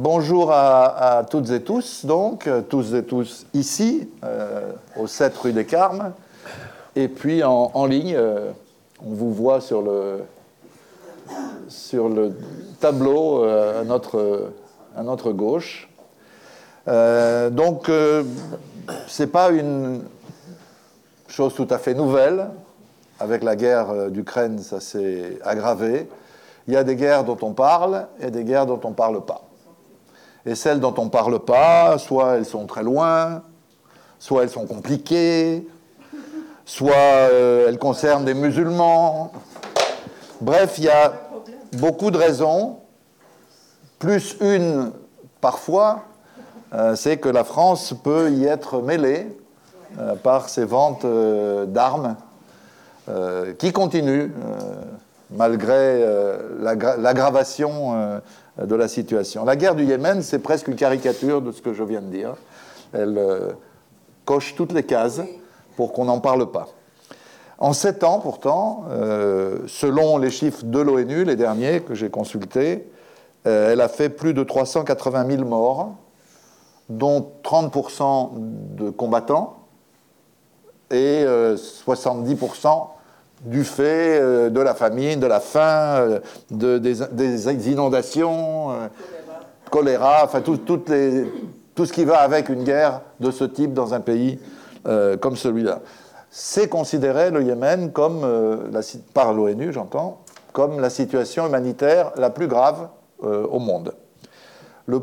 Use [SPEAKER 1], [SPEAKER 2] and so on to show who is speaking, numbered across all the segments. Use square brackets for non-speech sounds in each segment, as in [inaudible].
[SPEAKER 1] Bonjour à, toutes et tous, donc, tous et tous ici, euh, au 7 rue des Carmes, et puis en, ligne, euh, on vous voit sur le, tableau euh, à, notre, à notre gauche. donc, ce n'est pas une chose tout à fait nouvelle. Avec la guerre d'Ukraine, ça s'est aggravé. Il y a des guerres dont on parle et des guerres dont on ne parle pas. Et celles dont on ne parle pas, soit elles sont très loin, soit elles sont compliquées, soit euh, elles concernent des musulmans. Bref, il y a beaucoup de raisons, plus une parfois, euh, c'est que la France peut y être mêlée euh, par ses ventes d'armes qui continuent malgré l'aggravation de la situation. La guerre du Yémen, c'est presque une caricature de ce que je viens de dire. Elle euh, coche toutes les cases pour qu'on n'en parle pas. En sept ans, pourtant, euh, selon les chiffres de l'ONU, les derniers que j'ai consultés, euh, elle a fait plus de 380 000 morts, dont 30% de combattants et 70% du fait euh, de la famine, de la faim, euh, de, des, inondations, euh, choléra, enfin tout, ce qui va avec une guerre de ce type dans un pays comme celui-là. C'est considéré le Yémen comme, par l'ONU j'entends, comme la situation humanitaire la plus grave au monde. Le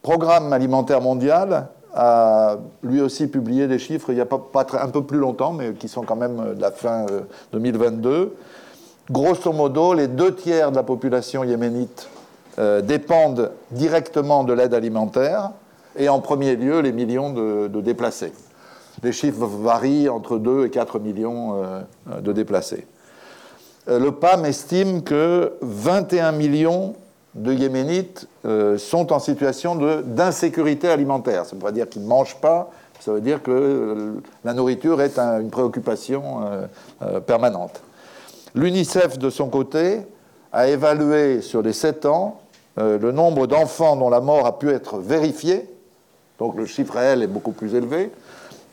[SPEAKER 1] programme alimentaire mondial a lui aussi publié des chiffres il n'y a pas, un peu plus longtemps, mais qui sont quand même euh, de la fin 2022. Euh, Grosso modo, les deux tiers de la population yéménite euh, dépendent directement de l'aide alimentaire, et en premier lieu les millions de, déplacés. Les chiffres varient entre 2 et 4 millions de déplacés. le PAM estime que 21 millions de Yéménites euh, sont en situation d'insécurité alimentaire. Ça ne veut pas dire qu'ils ne mangent pas, ça veut dire que euh, la nourriture est une préoccupation euh, permanente. L'UNICEF, de son côté, a évalué sur les 7 ans le nombre d'enfants dont la mort a pu être vérifiée, donc le chiffre réel est beaucoup plus élevé,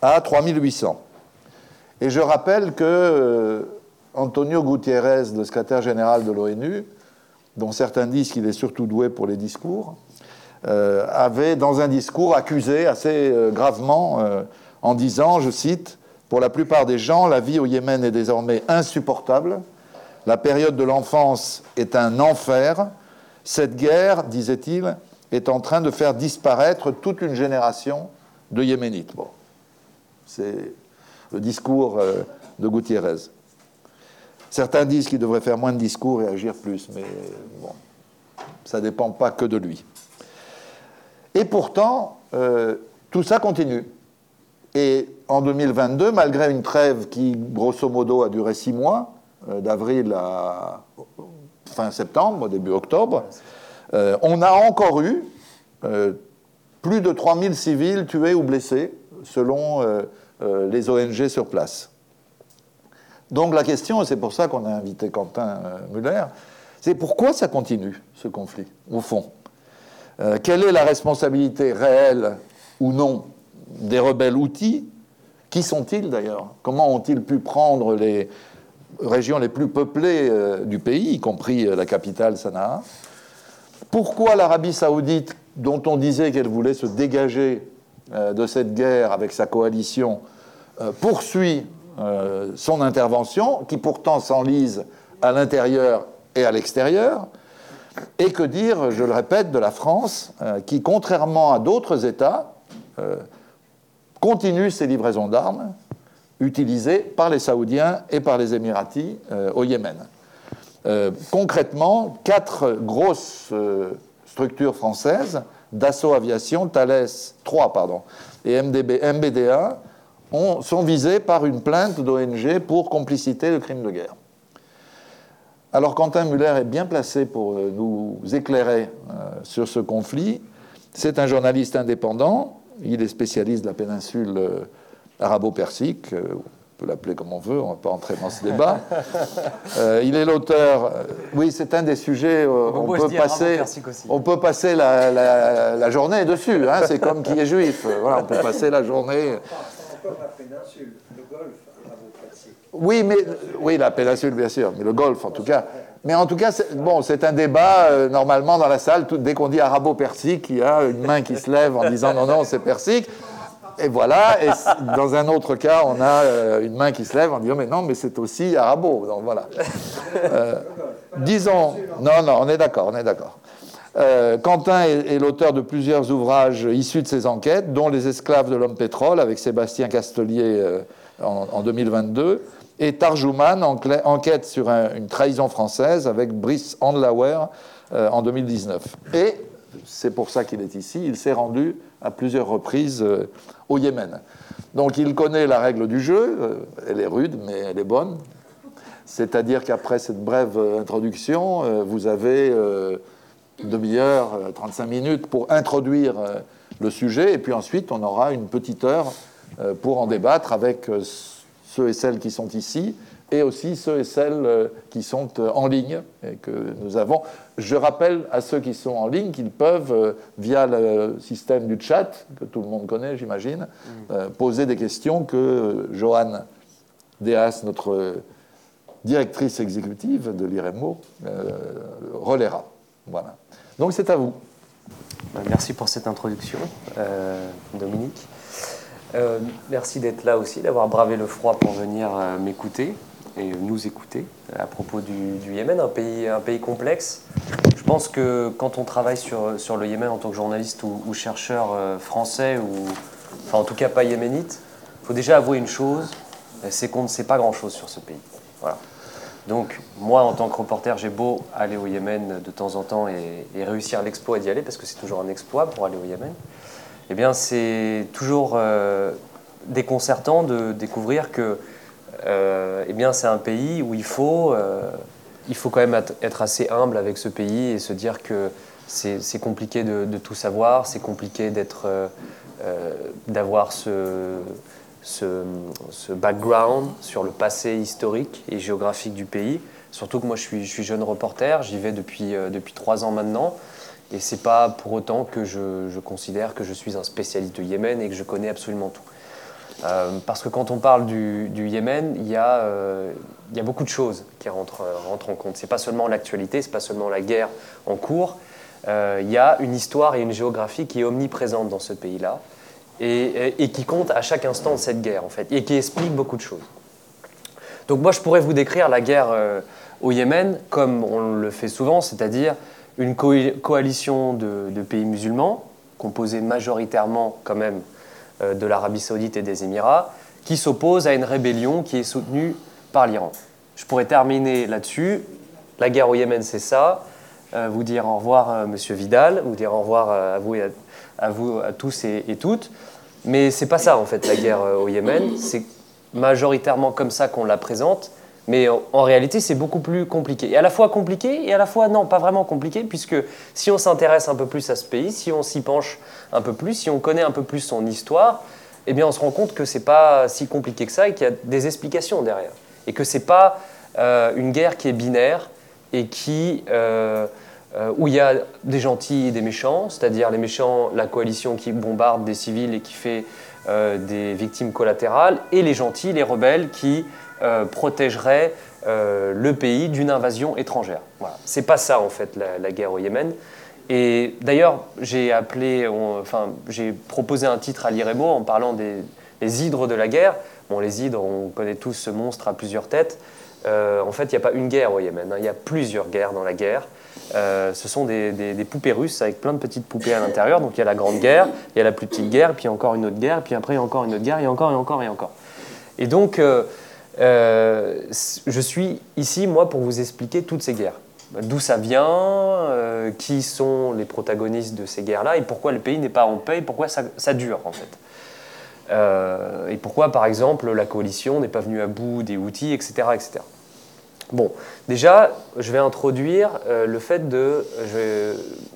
[SPEAKER 1] à 3800. Et je rappelle que Antonio Gutiérrez, le secrétaire général de l'ONU, dont certains disent qu'il est surtout doué pour les discours, euh, avait dans un discours accusé assez euh, gravement euh, en disant, je cite, Pour la plupart des gens, la vie au Yémen est désormais insupportable, la période de l'enfance est un enfer, cette guerre, disait-il, est en train de faire disparaître toute une génération de Yéménites. Bon, c'est le discours de Gutiérrez. Certains disent qu'il devrait faire moins de discours et agir plus, mais bon, ça ne dépend pas que de lui. Et pourtant, euh, tout ça continue. Et en 2022, malgré une trêve qui, grosso modo, a duré six mois, euh, d'avril à fin septembre, début octobre, euh, on a encore eu plus de 3000 civils tués ou blessés, selon les ONG sur place. Donc la question, et c'est pour ça qu'on a invité Quentin euh, Muller, c'est pourquoi ça continue, ce conflit, au fond? Euh, Quelle est la responsabilité réelle ou non des rebelles outils Qui sont-ils d'ailleurs? Comment ont-ils pu prendre les régions les plus peuplées euh, du pays, y compris la capitale Sanaa? Pourquoi l'Arabie saoudite, dont on disait qu'elle voulait se dégager de cette guerre avec sa coalition, poursuit euh, son intervention, qui pourtant s'enlise à l'intérieur et à l'extérieur. Et que dire, je le répète, de la France, euh, qui, contrairement à d'autres États, euh, continue ses livraisons d'armes utilisées par les Saoudiens et par les Émiratis au Yémen. concrètement, quatre grosses structures françaises, Dassault Aviation, Thales 3 pardon, et MDB, MBDA, sont visés par une plainte d'ONG pour complicité de crimes de guerre. Alors Quentin Muller est bien placé pour euh, nous éclairer euh, sur ce conflit. C'est un journaliste indépendant, il est spécialiste de la péninsule euh, arabo-persique, peut l'appeler comme on veut, on ne va pas entrer dans ce débat. [laughs] Il est l'auteur. Oui, c'est un des sujets. On, peut passer, on peut passer la, journée dessus. Hein, c'est comme qui est juif. Voilà, on peut passer la journée. La péninsule, le golfe, Oui, mais oui, la péninsule, bien sûr, mais le golfe, en tout cas. Mais en tout cas, bon, c'est un débat normalement dans la salle. dès qu'on dit arabo-persique, il y a une main qui se lève en disant non, non, c'est persique. Et voilà, et dans un autre cas, on a euh, une main qui se lève en disant Mais non, mais c'est aussi arabo. Donc voilà. Euh, disons. Non, non, on est d'accord, on est d'accord. Euh, Quentin est, l'auteur de plusieurs ouvrages issus de ses enquêtes, dont Les esclaves de l'homme pétrole avec Sébastien Castelier en, 2022, et Tarjouman, enquête sur une trahison française avec Brice Andlauer en 2019. Et c'est pour ça qu'il est ici, il s'est rendu à plusieurs reprises euh, au Yémen. Donc il connaît la règle du jeu, euh, elle est rude, mais elle est bonne. C'est-à-dire qu'après cette brève euh, introduction, vous avez demi-heure, 35 minutes pour introduire le sujet, et puis ensuite on aura une petite heure pour en débattre avec ceux et celles qui sont ici, et aussi ceux et celles euh, qui sont euh, en ligne et que nous avons. Je rappelle à ceux qui sont en ligne qu'ils peuvent, euh, via le système du chat, que tout le monde connaît, j'imagine, mm. poser des questions que Joanne Deas, notre directrice exécutive de l'IREMO, relaiera. Voilà. Donc c'est à vous.
[SPEAKER 2] Merci pour cette introduction, Dominique. merci d'être là aussi, d'avoir bravé le froid pour venir m'écouter et nous écouter à propos du, Yémen, un pays, complexe. Je pense que quand on travaille sur, le Yémen en tant que journaliste ou, chercheur euh, français, ou enfin en tout cas pas yéménite, il faut déjà avouer une chose, c'est qu'on ne sait pas grand-chose sur ce pays. Voilà. Donc moi, en tant que reporter, j'ai beau aller au Yémen de temps en temps et, réussir l'exploit d'y aller, parce que c'est toujours un exploit pour aller au Yémen, eh bien c'est toujours euh, déconcertant de découvrir que euh, eh bien c'est un pays où il faut, euh, il faut quand même être assez humble avec ce pays et se dire que c'est compliqué de, tout savoir, c'est compliqué d'être, d'avoir ce, ce, background sur le passé historique et géographique du pays. Surtout que moi je suis, je suis jeune reporter, j'y vais depuis, depuis trois ans maintenant. Et c'est pas pour autant que je, considère que je suis un spécialiste du Yémen et que je connais absolument tout. Euh, parce que quand on parle du, Yémen, il y, a, euh, y, a, beaucoup de choses qui rentrent, en compte. Ce n'est pas seulement l'actualité, ce n'est pas seulement la guerre en cours. Euh, il y a une histoire et une géographie qui est omniprésente dans ce pays-là et, qui compte à chaque instant de cette guerre, en fait, et qui explique beaucoup de choses. Donc moi, je pourrais vous décrire la guerre au Yémen comme on le fait souvent, c'est-à-dire une coalition de, pays musulmans, composée majoritairement quand même euh, de l'Arabie saoudite et des Émirats, qui s'oppose à une rébellion qui est soutenue par l'Iran. Je pourrais terminer là-dessus. La guerre au Yémen, c'est ça. Euh, vous dire au revoir, euh, Monsieur Vidal, vous dire au revoir à vous, et à, vous, à tous et, toutes. Mais c'est pas ça, en fait, la guerre au Yémen. C'est majoritairement comme ça qu'on la présente. Mais en, réalité, c'est beaucoup plus compliqué. Et à la fois compliqué et à la fois non, pas vraiment compliqué, puisque si on s'intéresse un peu plus à ce pays, si on s'y penche un peu plus, si on connaît un peu plus son histoire, eh bien on se rend compte que c'est pas si compliqué que ça et qu'il y a des explications derrière. Et que c'est pas euh, une guerre qui est binaire et qui, euh, euh, où il y a des gentils et des méchants, c'est-à-dire les méchants, la coalition qui bombarde des civils et qui fait des victimes collatérales, et les gentils, les rebelles qui euh, protégerait euh, le pays d'une invasion étrangère. Voilà. C'est pas ça en fait la, guerre au Yémen. Et d'ailleurs, j'ai appelé, enfin, j'ai proposé un titre à l'IREMO en parlant des hydres de la guerre. Bon, les hydres, on connaît tous ce monstre à plusieurs têtes. Euh, en fait, il n'y a pas une guerre au Yémen, hein. il y a plusieurs guerres dans la guerre. Ce sont des, poupées russes avec plein de petites poupées à l'intérieur. Donc il y a la grande guerre, il y a la plus petite guerre, puis encore une autre guerre, puis après encore une autre guerre, et encore et encore et encore. Et donc, euh, je suis ici, moi, pour vous expliquer toutes ces guerres. D'où ça vient, euh, qui sont les protagonistes de ces guerres-là, et pourquoi le pays n'est pas en paix, et pourquoi ça, dure, en fait. Euh, et pourquoi, par exemple, la coalition n'est pas venue à bout des outils, etc. etc. Bon, déjà, je vais introduire le fait de...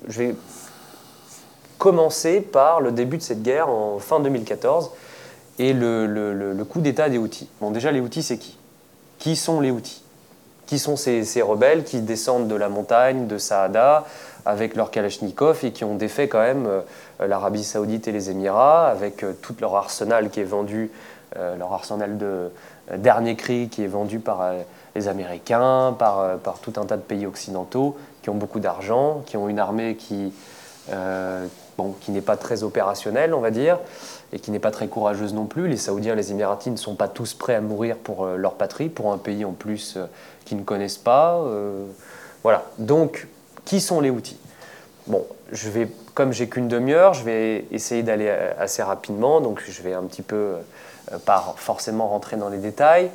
[SPEAKER 2] Je vais commencer par le début de cette guerre en fin 2014 et le, coup d'État des Houthis. Bon, déjà, les Houthis, c'est qui? Qui sont les Houthis? Qui sont ces, rebelles qui descendent de la montagne, de Saada, avec leur Kalachnikov et qui ont défait quand même euh, l'Arabie Saoudite et les Émirats, avec euh, tout leur arsenal qui est vendu, euh, leur arsenal de dernier cri qui est vendu par les Américains, par, par tout un tas de pays occidentaux qui ont beaucoup d'argent, qui ont une armée qui, bon, qui n'est pas très opérationnelle, on va dire, et qui n'est pas très courageuse non plus. Les Saoudiens, les Émiratis ne sont pas tous prêts à mourir pour leur patrie, pour un pays en plus qu'ils ne connaissent pas. voilà. Donc, qui sont les outils? Bon, je vais, comme j'ai qu'une demi-heure, je vais essayer d'aller euh, assez rapidement, donc je vais un petit peu, euh, pas forcément rentrer dans les détails.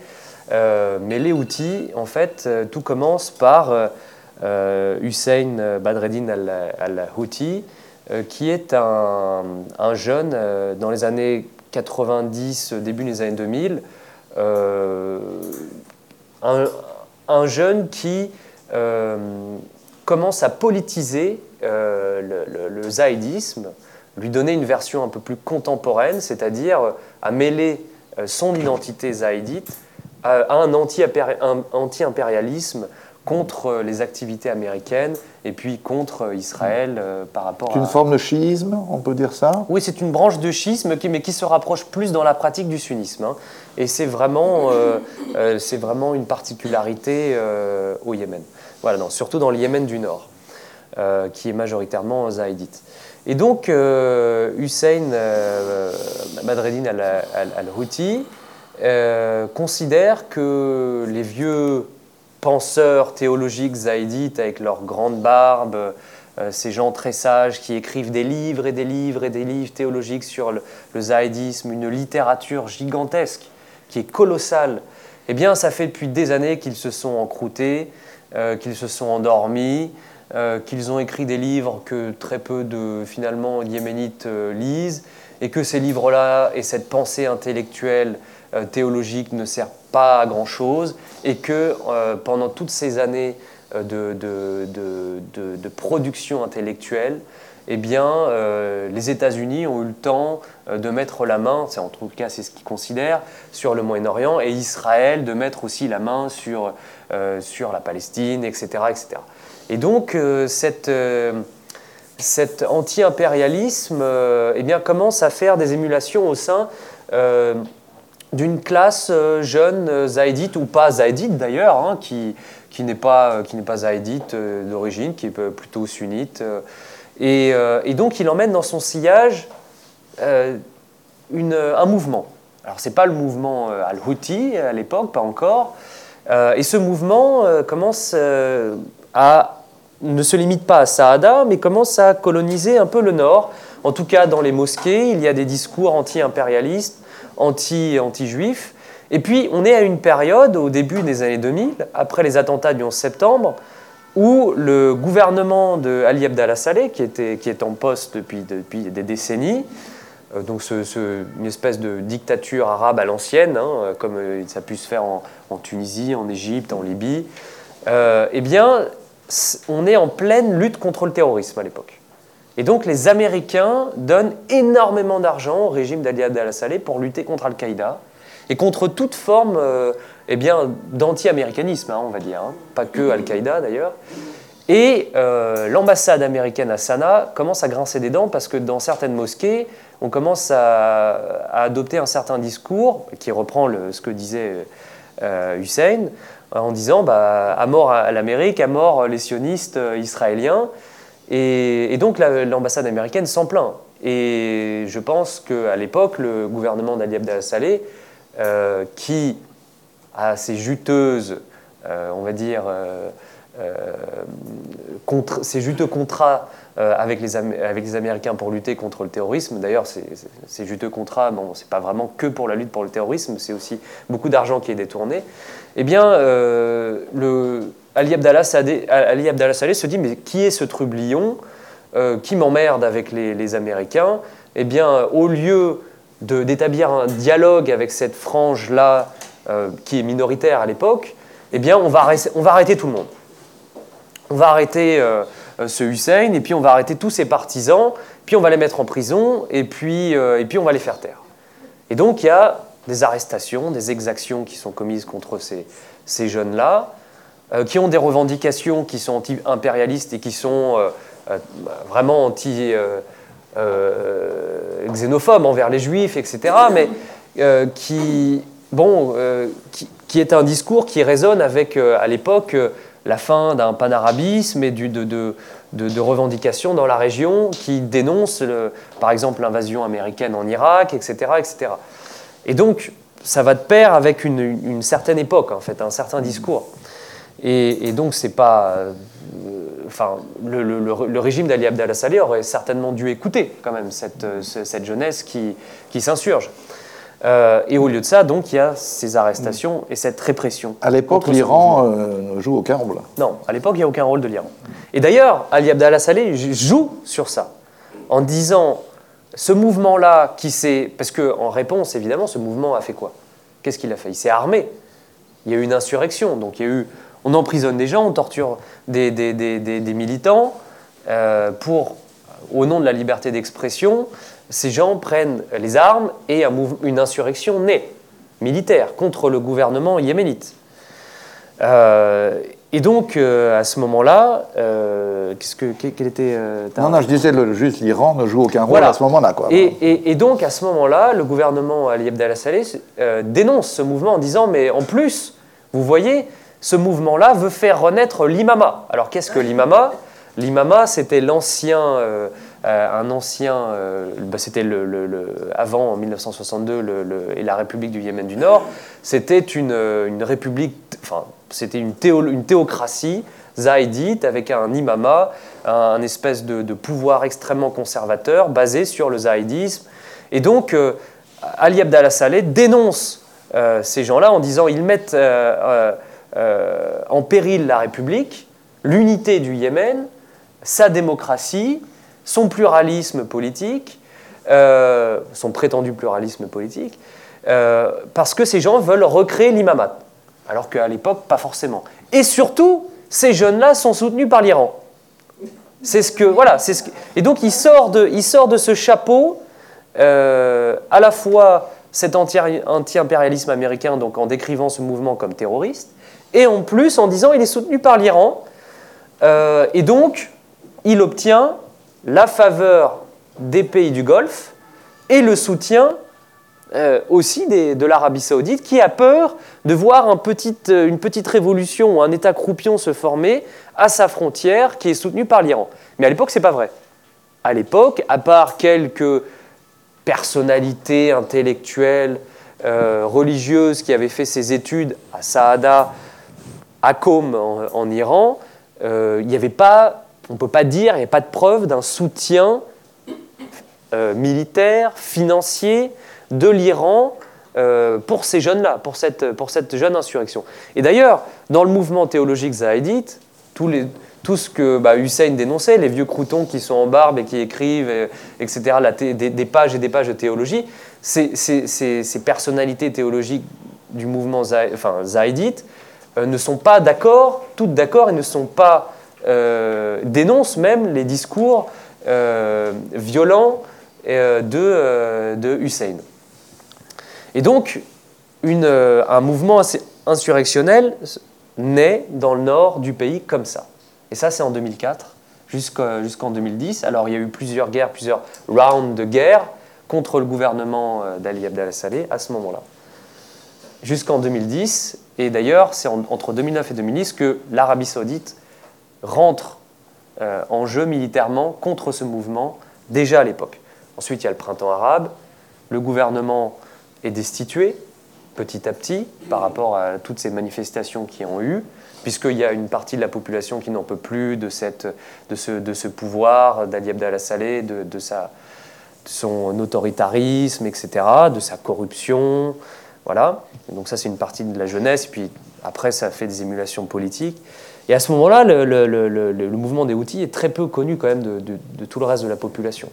[SPEAKER 2] Euh, mais les outils, en fait, tout commence par Hussein Badreddin al-Houthi, qui est un, jeune dans les années 90, début des années 2000, un, jeune qui commence à politiser euh, le, zaïdisme, lui donner une version un peu plus contemporaine, c'est-à-dire euh, à mêler euh, son identité zaïdite à, un anti-impérialisme contre les activités américaines et puis contre Israël par rapport
[SPEAKER 1] à... C'est une forme de chiisme, on peut dire ça?
[SPEAKER 2] Oui, c'est une branche de chiisme, qui, mais qui se rapproche plus dans la pratique du sunnisme. Hein. Et c'est vraiment, c'est vraiment une particularité au Yémen. Voilà, non, surtout dans le Yémen du Nord, euh, qui est majoritairement zaïdite. Et donc, euh, Hussein euh, Madreddin al-Houthi considère que les vieux penseurs théologiques zaïdites avec leurs grandes barbes, ces gens très sages qui écrivent des livres et des livres et des livres théologiques sur le, le zaïdisme, une littérature gigantesque qui est colossale, eh bien, ça fait depuis des années qu'ils se sont encroutés, euh, qu'ils se sont endormis, euh, qu'ils ont écrit des livres que très peu de finalement yéménites euh, lisent, et que ces livres-là et cette pensée intellectuelle théologique ne servent pas à grand-chose, et que pendant toutes ces années de, de production intellectuelle, eh bien, euh, les États-Unis ont eu le temps euh, de mettre la main, c'est en tout cas c'est ce qu'ils considèrent, sur le Moyen-Orient, et Israël de mettre aussi la main sur, euh, sur la Palestine, etc. etc. Et donc, cette, cet anti-impérialisme eh bien, commence à faire des émulations au sein d'une classe jeune zaïdite, ou pas zaïdite d'ailleurs, hein, qui, qui n'est pas, qui pas zaïdite d'origine, qui est plutôt sunnite. Euh, et, donc il emmène dans son sillage euh, un mouvement. Alors ce n'est pas le mouvement euh, al-Houthi à l'époque, pas encore. et ce mouvement commence à ne se limite pas à Saada, mais commence à coloniser un peu le nord. En tout cas, dans les mosquées, il y a des discours anti-impérialistes, anti-juifs. et puis, on est à une période, au début des années 2000, après les attentats du 11 septembre, où le gouvernement de Ali Abdallah Saleh, qui, était, qui est en poste depuis, depuis des décennies, euh, donc ce, une espèce de dictature arabe à l'ancienne, hein, comme euh, ça a pu se faire en, Tunisie, en Égypte, en Libye, euh, eh bien, on est en pleine lutte contre le terrorisme à l'époque. Et donc les Américains donnent énormément d'argent au régime d'Ali Abdallah Saleh pour lutter contre Al-Qaïda et contre toute forme eh bien, d'anti-américanisme, hein, on va dire, hein. pas que Al-Qaïda d'ailleurs. Et euh, l'ambassade américaine à Sanaa commence à grincer des dents parce que dans certaines mosquées, on commence à, adopter un certain discours qui reprend ce que disait euh, Hussein en disant bah, à mort à l'Amérique, à mort les sionistes euh, israéliens. Et, donc l'ambassade américaine s'en plaint. Et je pense qu'à l'époque, le gouvernement d'Ali Abdel Saleh, qui à ces juteuses, euh, on va dire, euh, euh, ces juteux contrats avec, les, Américains pour lutter contre le terrorisme. D'ailleurs, ces, juteux contrats, bon, ce n'est pas vraiment que pour la lutte pour le terrorisme, c'est aussi beaucoup d'argent qui est détourné. Eh bien, le, Ali Abdallah, Saleh se dit, mais qui est ce trublion qui m'emmerde avec les, Américains? Eh bien, au lieu d'établir un dialogue avec cette frange-là euh, qui est minoritaire à l'époque, eh bien, on va, on va arrêter tout le monde. On va arrêter euh, euh, ce Hussein, et puis on va arrêter tous ses partisans, puis on va les mettre en prison, et puis, et puis on va les faire taire. Et donc il y a des arrestations, des exactions qui sont commises contre ces, ces jeunes-là, euh, qui ont des revendications qui sont anti-impérialistes et qui sont euh, euh, vraiment anti-xénophobes envers les juifs, etc., mais qui, bon, qui, est un discours qui résonne avec, à l'époque, la fin d'un panarabisme et de, revendications dans la région qui dénoncent, par exemple, l'invasion américaine en Irak, etc., etc. Et donc, ça va de pair avec une certaine époque, en fait, un certain discours. Et, donc, c'est pas. Euh, enfin, le, le, régime d'Ali Abdallah Saleh aurait certainement dû écouter quand même cette, euh, cette jeunesse qui, qui s'insurge. Euh, et au lieu de ça, donc, il y a ces arrestations et cette répression.
[SPEAKER 1] À l'époque, l'Iran ne joue aucun rôle.
[SPEAKER 2] Non, à l'époque, il n'y a aucun rôle de l'Iran. Et d'ailleurs, Ali Abdallah Saleh joue sur ça, en disant ce mouvement-là qui s'est. Parce qu'en réponse, évidemment, ce mouvement a fait quoi? Qu'est-ce qu'il a fait? Il s'est armé. Il y a eu une insurrection. Donc, il y a eu on emprisonne des gens, on torture des, militants euh, pour, au nom de la liberté d'expression, ces gens prennent les armes et une insurrection naît, militaire, contre le gouvernement yéménite. Euh, et donc, euh, à ce moment-là, qu'est-ce que, quel était
[SPEAKER 1] Non, non, je disais le, juste l'Iran ne joue aucun rôle à ce moment-là. Quoi.
[SPEAKER 2] Et, et, donc, à ce moment-là, le gouvernement Ali Abdallah Saleh dénonce ce mouvement en disant Mais en plus, vous voyez, ce mouvement-là veut faire renaître l'imama. Alors qu'est-ce que l'imama? L'imama, c'était l'ancien, euh, euh, un ancien, euh, bah, c'était le, avant 1962 et la République du Yémen du Nord, c'était une, république, enfin c'était une, théocratie zaïdite avec un imama, un, espèce de, de, pouvoir extrêmement conservateur basé sur le zaïdisme. Et donc Ali Abdallah Saleh dénonce ces gens-là en disant ils mettent euh, en péril la République, l'unité du Yémen, sa démocratie, son pluralisme politique, euh, son prétendu pluralisme politique, euh, parce que ces gens veulent recréer l'imamat, alors qu'à l'époque, pas forcément. Et surtout, ces jeunes-là sont soutenus par l'Iran. C'est ce que voilà, et donc il sort de, il sort de ce chapeau à la fois cet anti-impérialisme américain, donc en décrivant ce mouvement comme terroriste, et en plus en disant il est soutenu par l'Iran. Euh, et donc, il obtient la faveur des pays du Golfe et le soutien euh, aussi de l'Arabie saoudite qui a peur de voir euh, une petite révolution ou un État croupion se former à sa frontière qui est soutenu par l'Iran. Mais à l'époque, ce n'est pas vrai. À l'époque, à part quelques personnalités intellectuelles, religieuses qui avaient fait ses études à Saada, à Qom en, Iran, euh, il n'y avait pas, on ne peut pas dire, il n'y a pas de preuve d'un soutien euh, militaire, financier de l'Iran euh, pour ces jeunes-là, pour cette, pour cette jeune insurrection. Et d'ailleurs, dans le mouvement théologique zaïdite, tout ce que bah, Hussein dénonçait, les vieux croutons qui sont en barbe et qui écrivent, etc., des, pages et des pages de théologie, ces, personnalités théologiques du mouvement enfin, zaïdite ne sont pas d'accord, toutes d'accord, et ne sont pas euh, dénoncent même les discours euh, violents de, Hussein. Et donc, un mouvement insurrectionnel naît dans le nord du pays comme ça. Et ça, c'est en 2004 jusqu'en 2010. Alors, il y a eu plusieurs guerres, plusieurs rounds de guerre contre le gouvernement d'Ali Abdallah Saleh à ce moment-là. Jusqu'en 2010, et d'ailleurs, c'est entre 2009 et 2010 que l'Arabie saoudite rentre euh, en jeu militairement contre ce mouvement, déjà à l'époque. Ensuite, il y a le printemps arabe, le gouvernement est destitué petit à petit par rapport à toutes ces manifestations qui ont eu, puisqu'il y a une partie de la population qui n'en peut plus de, cette, de, ce, de ce pouvoir d'Ali Abdallah Saleh, de, de, sa, de son autoritarisme, etc., de sa corruption, voilà. donc ça, c'est une partie de la jeunesse. Puis après, ça fait des émulations politiques. Et à ce moment-là, le, mouvement des outils est très peu connu quand même de, tout le reste de la population.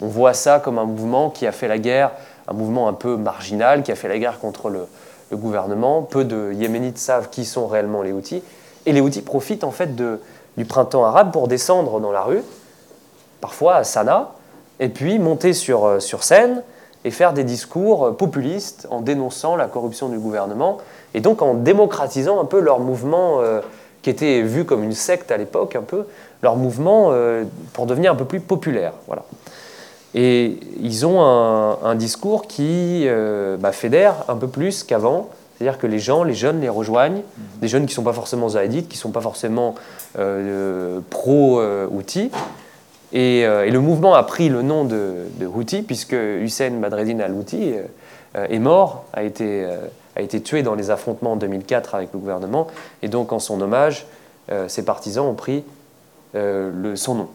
[SPEAKER 2] On voit ça comme un mouvement qui a fait la guerre, un mouvement un peu marginal, qui a fait la guerre contre le, gouvernement. Peu de Yéménites savent qui sont réellement les outils. Et les outils profitent en fait du printemps arabe pour descendre dans la rue, parfois à Sanaa, et puis monter sur, euh, sur scène et faire des discours populistes en dénonçant la corruption du gouvernement et donc en démocratisant un peu leur mouvement qui était vu comme une secte à l'époque un peu, leur mouvement pour devenir un peu plus populaire. Voilà. Et ils ont un, discours qui bah, fédère un peu plus qu'avant, c'est-à-dire que les gens, les jeunes les rejoignent, des jeunes qui ne sont pas forcément zaïdites, qui ne sont pas forcément euh, Euh, et, le mouvement a pris le nom de, de Houthi, puisque Hussein Badreddin al-Houthi euh, est mort, a été, a été tué dans les affrontements en 2004 avec le gouvernement. Et donc, en son hommage, ses partisans ont pris le, son nom,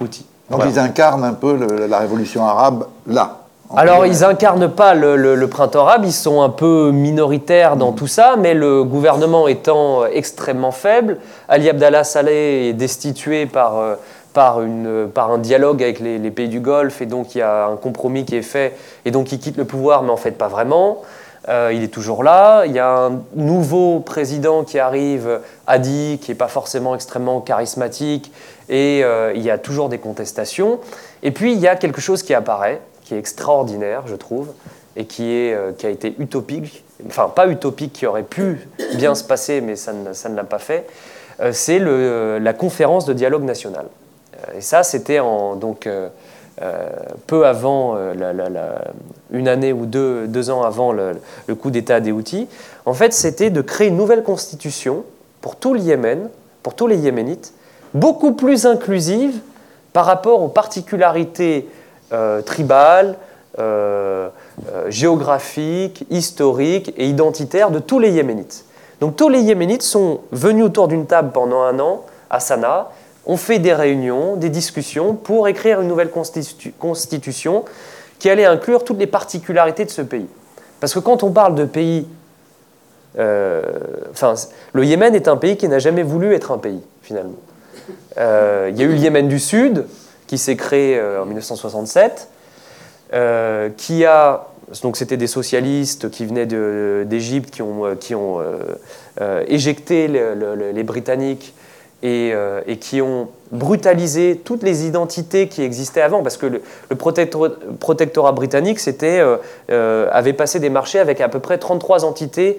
[SPEAKER 2] Houthi.
[SPEAKER 1] Donc ils incarnent un peu la révolution arabe là
[SPEAKER 2] alors, ils incarnent pas le, printemps arabe, ils sont un peu minoritaires dans tout ça, mais le gouvernement étant extrêmement faible, Ali Abdallah Saleh est destitué par, euh, par, un dialogue avec les, pays du Golfe, et donc il y a un compromis qui est fait, et donc il quitte le pouvoir, mais en fait pas vraiment. Euh, il est toujours là. Il y a un nouveau président qui arrive, Hadi, qui n'est pas forcément extrêmement charismatique, et euh, il y a toujours des contestations. Et puis il y a quelque chose qui apparaît, qui est extraordinaire, je trouve, et qui, est, euh, qui a été utopique, enfin pas utopique, qui aurait pu bien se passer, mais ça ne, ça ne l'a pas fait, c'est la conférence de dialogue national. Euh, et ça, c'était donc peu avant, une année ou deux, deux ans avant le, coup d'État des Houthis. En fait, c'était de créer une nouvelle constitution pour tout le Yémen, pour tous les Yéménites, beaucoup plus inclusive par rapport aux particularités euh, tribal, euh, euh, géographique, historique et identitaire de tous les Yéménites. Donc tous les Yéménites sont venus autour d'une table pendant un an à Sanaa, ont fait des réunions, des discussions pour écrire une nouvelle constitution qui allait inclure toutes les particularités de ce pays. Parce que quand on parle de pays, enfin, le Yémen est un pays qui n'a jamais voulu être un pays finalement. Il y a eu le Yémen du Sud, qui s'est créé euh, en 1967, euh, qui a donc c'était des socialistes qui venaient d'Égypte qui ont, euh, éjecté les Britanniques et, et, qui ont brutalisé toutes les identités qui existaient avant, parce que le, protectorat, britannique avait passé des marchés avec à peu près 33 entités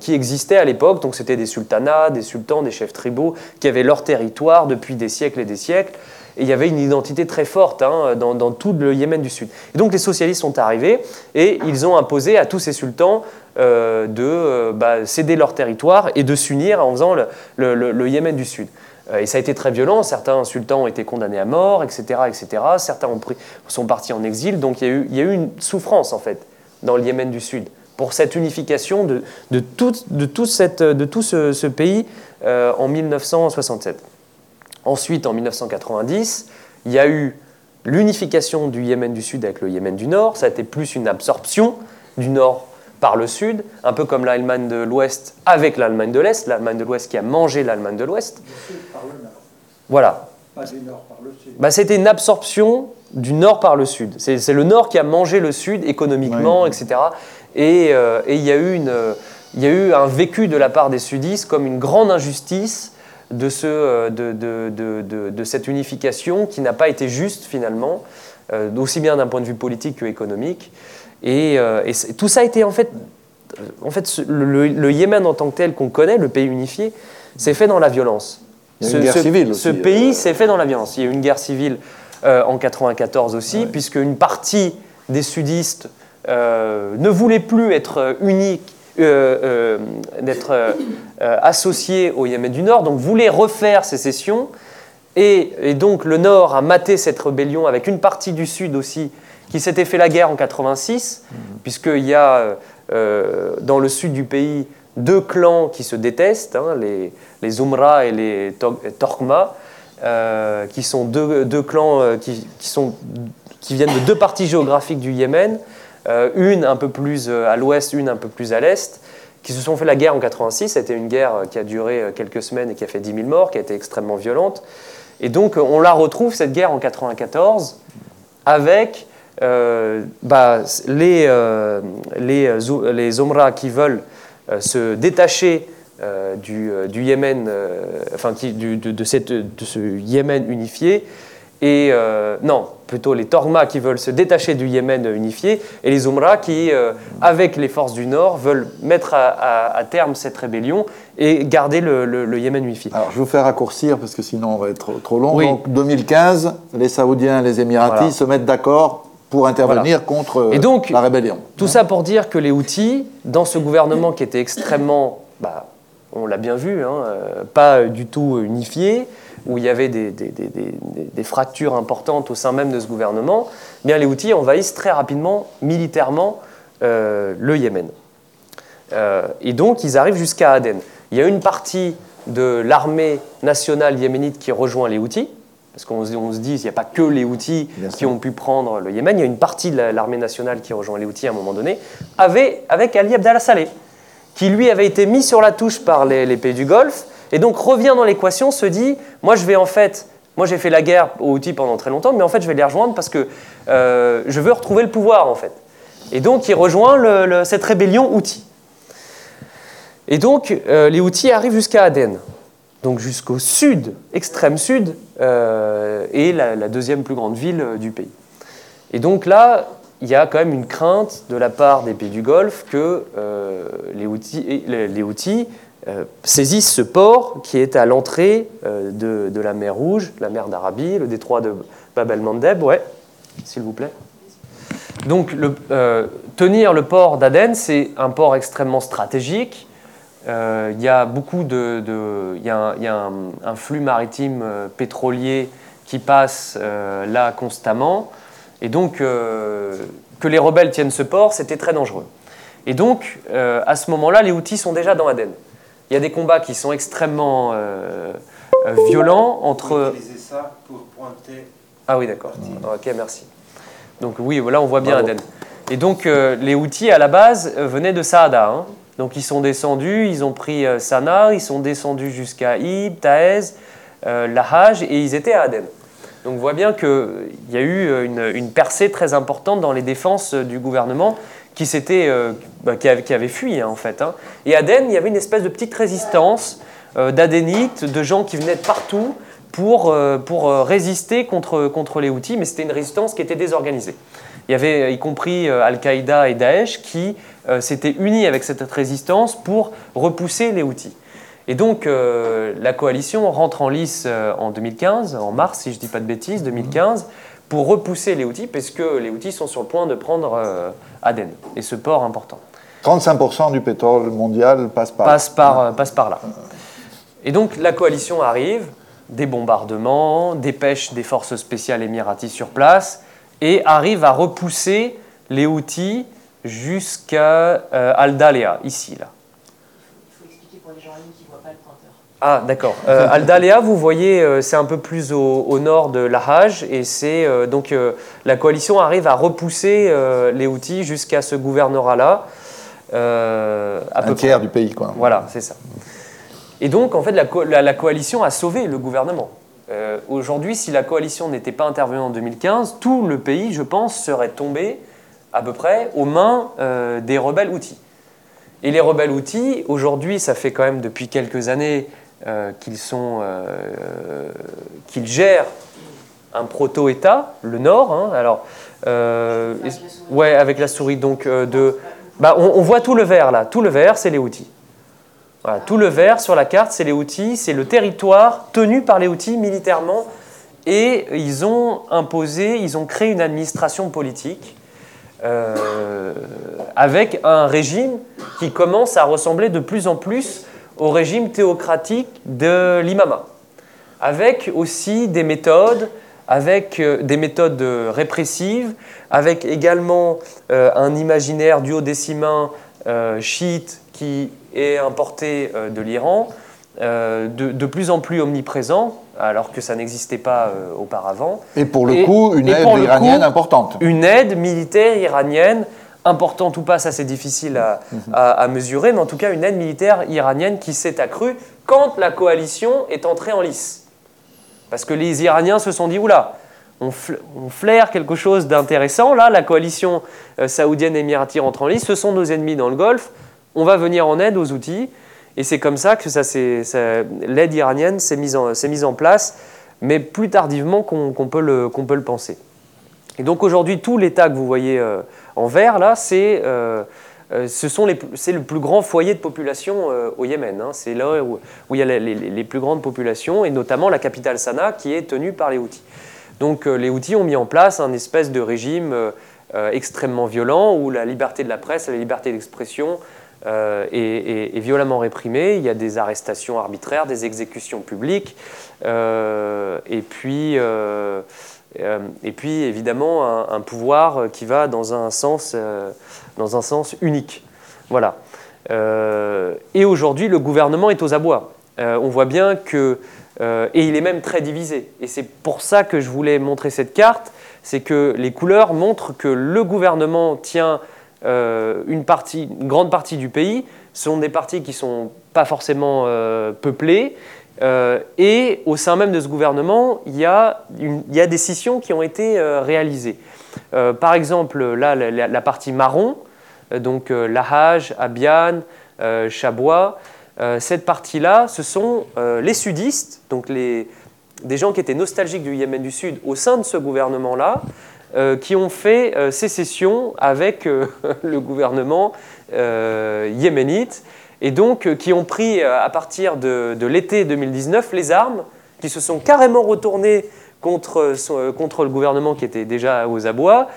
[SPEAKER 2] qui existaient à l'époque, donc c'était des sultanats, des sultans, des chefs tribaux, qui avaient leur territoire depuis des siècles et des siècles. Et il y avait une identité très forte hein, dans, tout le Yémen du Sud. Et donc les socialistes sont arrivés et ils ont imposé à tous ces sultans euh, de euh, bah, céder leur territoire et de s'unir en faisant le, Yémen du Sud. Euh, et ça a été très violent. Certains sultans ont été condamnés à mort, etc., etc. Certains ont pris, sont partis en exil. Donc il y, a eu, une souffrance en fait dans le Yémen du Sud pour cette unification de, tout, ce pays en 1967. Ensuite, en 1990, il y a eu l'unification du Yémen du Sud avec le Yémen du Nord. Ça a été plus une absorption du Nord par le Sud, un peu comme l'Allemagne de l'Ouest avec l'Allemagne de l'Est, l'Allemagne de l'Ouest qui a mangé l'Allemagne de l'Ouest. Voilà. Bah, C'était une absorption du Nord par le Sud. C'est le Nord qui a mangé le Sud économiquement, etc. Euh, et, il, y a eu une, il y a eu un vécu de la part des sudistes comme une grande injustice de, ce, euh, de, de, de, cette unification qui n'a pas été juste finalement, euh, aussi bien d'un point de vue politique que économique. Et, euh, tout ça a été en fait, en fait le, Yémen en tant que tel qu'on connaît, le pays unifié, s'est fait dans la violence.
[SPEAKER 1] Il y a une ce, guerre civile
[SPEAKER 2] ce pays s'est fait dans la violence. Il y a eu une guerre civile en 94 aussi, puisque une partie des sudistes ne voulait plus être unique euh, euh, d'être euh, associé au Yémen du Nord, donc voulait refaire sécession. Et, et, donc le Nord a maté cette rébellion avec une partie du Sud aussi qui s'était fait la guerre en 86, mmh. puisqu'il y a dans le sud du pays deux clans qui se détestent, hein, les, les Umra et les Torkma, qui sont deux, deux clans qui, qui, sont, qui viennent de deux parties géographiques du Yémen. Euh, une un peu plus euh, à l'ouest, une un peu plus à l'est, qui se sont fait la guerre en 86. C'était une guerre euh, qui a duré quelques semaines et qui a fait 10 000 morts, qui a été extrêmement violente. Et donc on la retrouve, cette guerre en 94, avec bah, les, les, Omra qui veulent se détacher du, Yémen, enfin de, de, ce Yémen unifié. Et non, plutôt les Torma qui veulent se détacher du Yémen unifié, et les Umra qui, euh, avec les forces du Nord, veulent mettre à, terme cette rébellion et garder le, Yémen unifié.
[SPEAKER 1] Alors, je vais vous faire raccourcir parce que sinon on va être trop, long. Donc, 2015, les Saoudiens et les Émiratis se mettent d'accord pour intervenir contre et donc, la rébellion.
[SPEAKER 2] Tout ça pour dire que les Houthis, dans ce gouvernement qui était extrêmement, bah, on l'a bien vu, hein, euh, pas du tout unifié, où il y avait des, fractures importantes au sein même de ce gouvernement, eh bien les Houthis envahissent très rapidement, militairement, euh, le Yémen. Euh, et donc ils arrivent jusqu'à Aden. Il y a une partie de l'armée nationale yéménite qui rejoint les Houthis, parce qu'on se dit qu'il n'y a pas que les Houthis qui ont pu prendre le Yémen, il y a une partie de l'armée nationale qui rejoint les Houthis à un moment donné, avec, avec Ali Abdallah Saleh, qui lui avait été mis sur la touche par les pays du Golfe, et donc revient dans l'équation, se dit, moi je vais en fait, moi j'ai fait la guerre aux outils pendant très longtemps, mais en fait je vais les rejoindre parce que euh, je veux retrouver le pouvoir en fait. Et donc il rejoint cette rébellion outil. Et donc euh, les outils arrivent jusqu'à Aden, donc jusqu'au sud, extrême sud, euh, et la, deuxième plus grande ville du pays. Et donc là, il y a quand même une crainte de la part des pays du Golfe que les outils, les outils saisissent ce port qui est à l'entrée euh, de, la mer Rouge, la mer d'Arabie, le détroit de Bab el-Mandeb, ouais, s'il vous plaît. Donc, euh, tenir le port d'Aden, c'est un port extrêmement stratégique. Il y a beaucoup de, il y a, un, flux maritime pétrolier qui passe là constamment, et donc que les rebelles tiennent ce port, c'était très dangereux. Et donc, à ce moment-là, les outils sont déjà dans Aden. Il y a des combats qui sont extrêmement euh, euh, violents entre.
[SPEAKER 3] ça pour pointer.
[SPEAKER 2] Ah oui, d'accord. Ok, merci. Donc oui, voilà, on voit bien Aden. Et donc euh, les Houthis à la base venaient de Saada. Hein. Donc ils sont descendus, ils ont pris Sanaa, ils sont descendus jusqu'à Ib, Taez, Lahaj et ils étaient à Aden. Donc on voit bien qu'il y a eu une, une, percée très importante dans les défenses du gouvernement qui, euh, bah, qui, avait, fui hein, en fait. Hein. Et Aden, il y avait une espèce de petite résistance euh, d'Adénites, de gens qui venaient de partout pour, euh, pour résister contre, contre les Houthis, mais c'était une résistance qui était désorganisée. Il y avait y compris Al-Qaïda et Daesh qui s'étaient unis avec cette résistance pour repousser les Houthis. Et donc la coalition rentre en lice en 2015, en mars si je ne dis pas de bêtises, 2015, pour repousser les outils, parce que les outils sont sur le point de prendre euh, Aden, et ce port important.
[SPEAKER 1] 35% du pétrole mondial passe par,
[SPEAKER 2] passe par, euh, passe par là. Et donc la coalition arrive, des bombardements, dépêche des forces spéciales émiraties sur place, et arrive à repousser les outils jusqu'à euh, Al-Dalea, ici. Là. Il faut expliquer pour les gens qui ne voient pas le ah, d'accord. Euh, Aldalea, vous voyez, euh, c'est un peu plus au, nord de Lahaj, et c'est euh, donc la coalition arrive à repousser les outils jusqu'à ce gouvernorat-là.
[SPEAKER 1] un tiers du pays, quoi.
[SPEAKER 2] Voilà, c'est ça. Et donc, en fait, la, la, coalition a sauvé le gouvernement. Aujourd'hui, si la coalition n'était pas intervenue en 2015, tout le pays, je pense, serait tombé à peu près aux mains des rebelles outils. Et les rebelles outils, aujourd'hui, ça fait quand même depuis quelques années euh, qu'ils sont, euh, qu'ils gèrent un proto-État, le Nord. Hein, alors, euh, ouais, avec la souris. Donc, de, bah, on, voit tout le vert là. Tout le vert, c'est les outils. Voilà, tout le vert sur la carte, c'est les outils. C'est le territoire tenu par les outils militairement. Et ils ont imposé, ils ont créé une administration politique avec un régime qui commence à ressembler de plus en plus au régime théocratique de l'imama, avec aussi des méthodes, avec euh, des méthodes répressives, avec également euh, un imaginaire duodécimain euh, chiite qui est importé de l'Iran, de, plus en plus omniprésent, alors que ça n'existait pas auparavant.
[SPEAKER 1] Et pour le coup, une aide iranienne importante.
[SPEAKER 2] Une aide militaire iranienne importante ou pas, ça c'est difficile à, mesurer, mais en tout cas une aide militaire iranienne qui s'est accrue quand la coalition est entrée en lice. Parce que les Iraniens se sont dit, oula, on, on flaire quelque chose d'intéressant, là, la coalition euh, saoudienne et émiratie rentre en lice, ce sont nos ennemis dans le Golfe, on va venir en aide aux outils, et c'est comme ça que ça, l'aide iranienne s'est mise, en, mise en place, mais plus tardivement qu'on peut, peut le penser. Et donc aujourd'hui, tout l'État que vous voyez en vert, là, c'est c'est le plus grand foyer de population au Yémen. Hein. C'est là où, il y a les, plus grandes populations, et notamment la capitale Sanaa, qui est tenue par les Houthis. Donc les Houthis ont mis en place un espèce de régime extrêmement violent où la liberté de la presse, la liberté d'expression euh, est, violemment réprimée. Il y a des arrestations arbitraires, des exécutions publiques, euh, et, puis, euh, et puis évidemment un, pouvoir qui va dans un sens, dans un sens unique. Voilà. et aujourd'hui, le gouvernement est aux abois. on voit bien que, et il est même très divisé. Et c'est pour ça que je voulais montrer cette carte, c'est que les couleurs montrent que le gouvernement tient euh, une, partie, une grande partie du pays sont des partis qui ne sont pas forcément euh, peuplés. Euh, et au sein même de ce gouvernement, il y a, des scissions qui ont été réalisées. par exemple, là, la, partie marron, donc Lahaj, Abian, Chabois, cette partie-là, ce sont les sudistes, donc les, des gens qui étaient nostalgiques du Yémen du Sud au sein de ce gouvernement-là, euh, qui ont fait euh, sécession avec euh, [laughs] le gouvernement yéménite et donc qui ont pris à partir de, l'été 2019 les armes, qui se sont carrément retournées contre, contre le gouvernement qui était déjà aux abois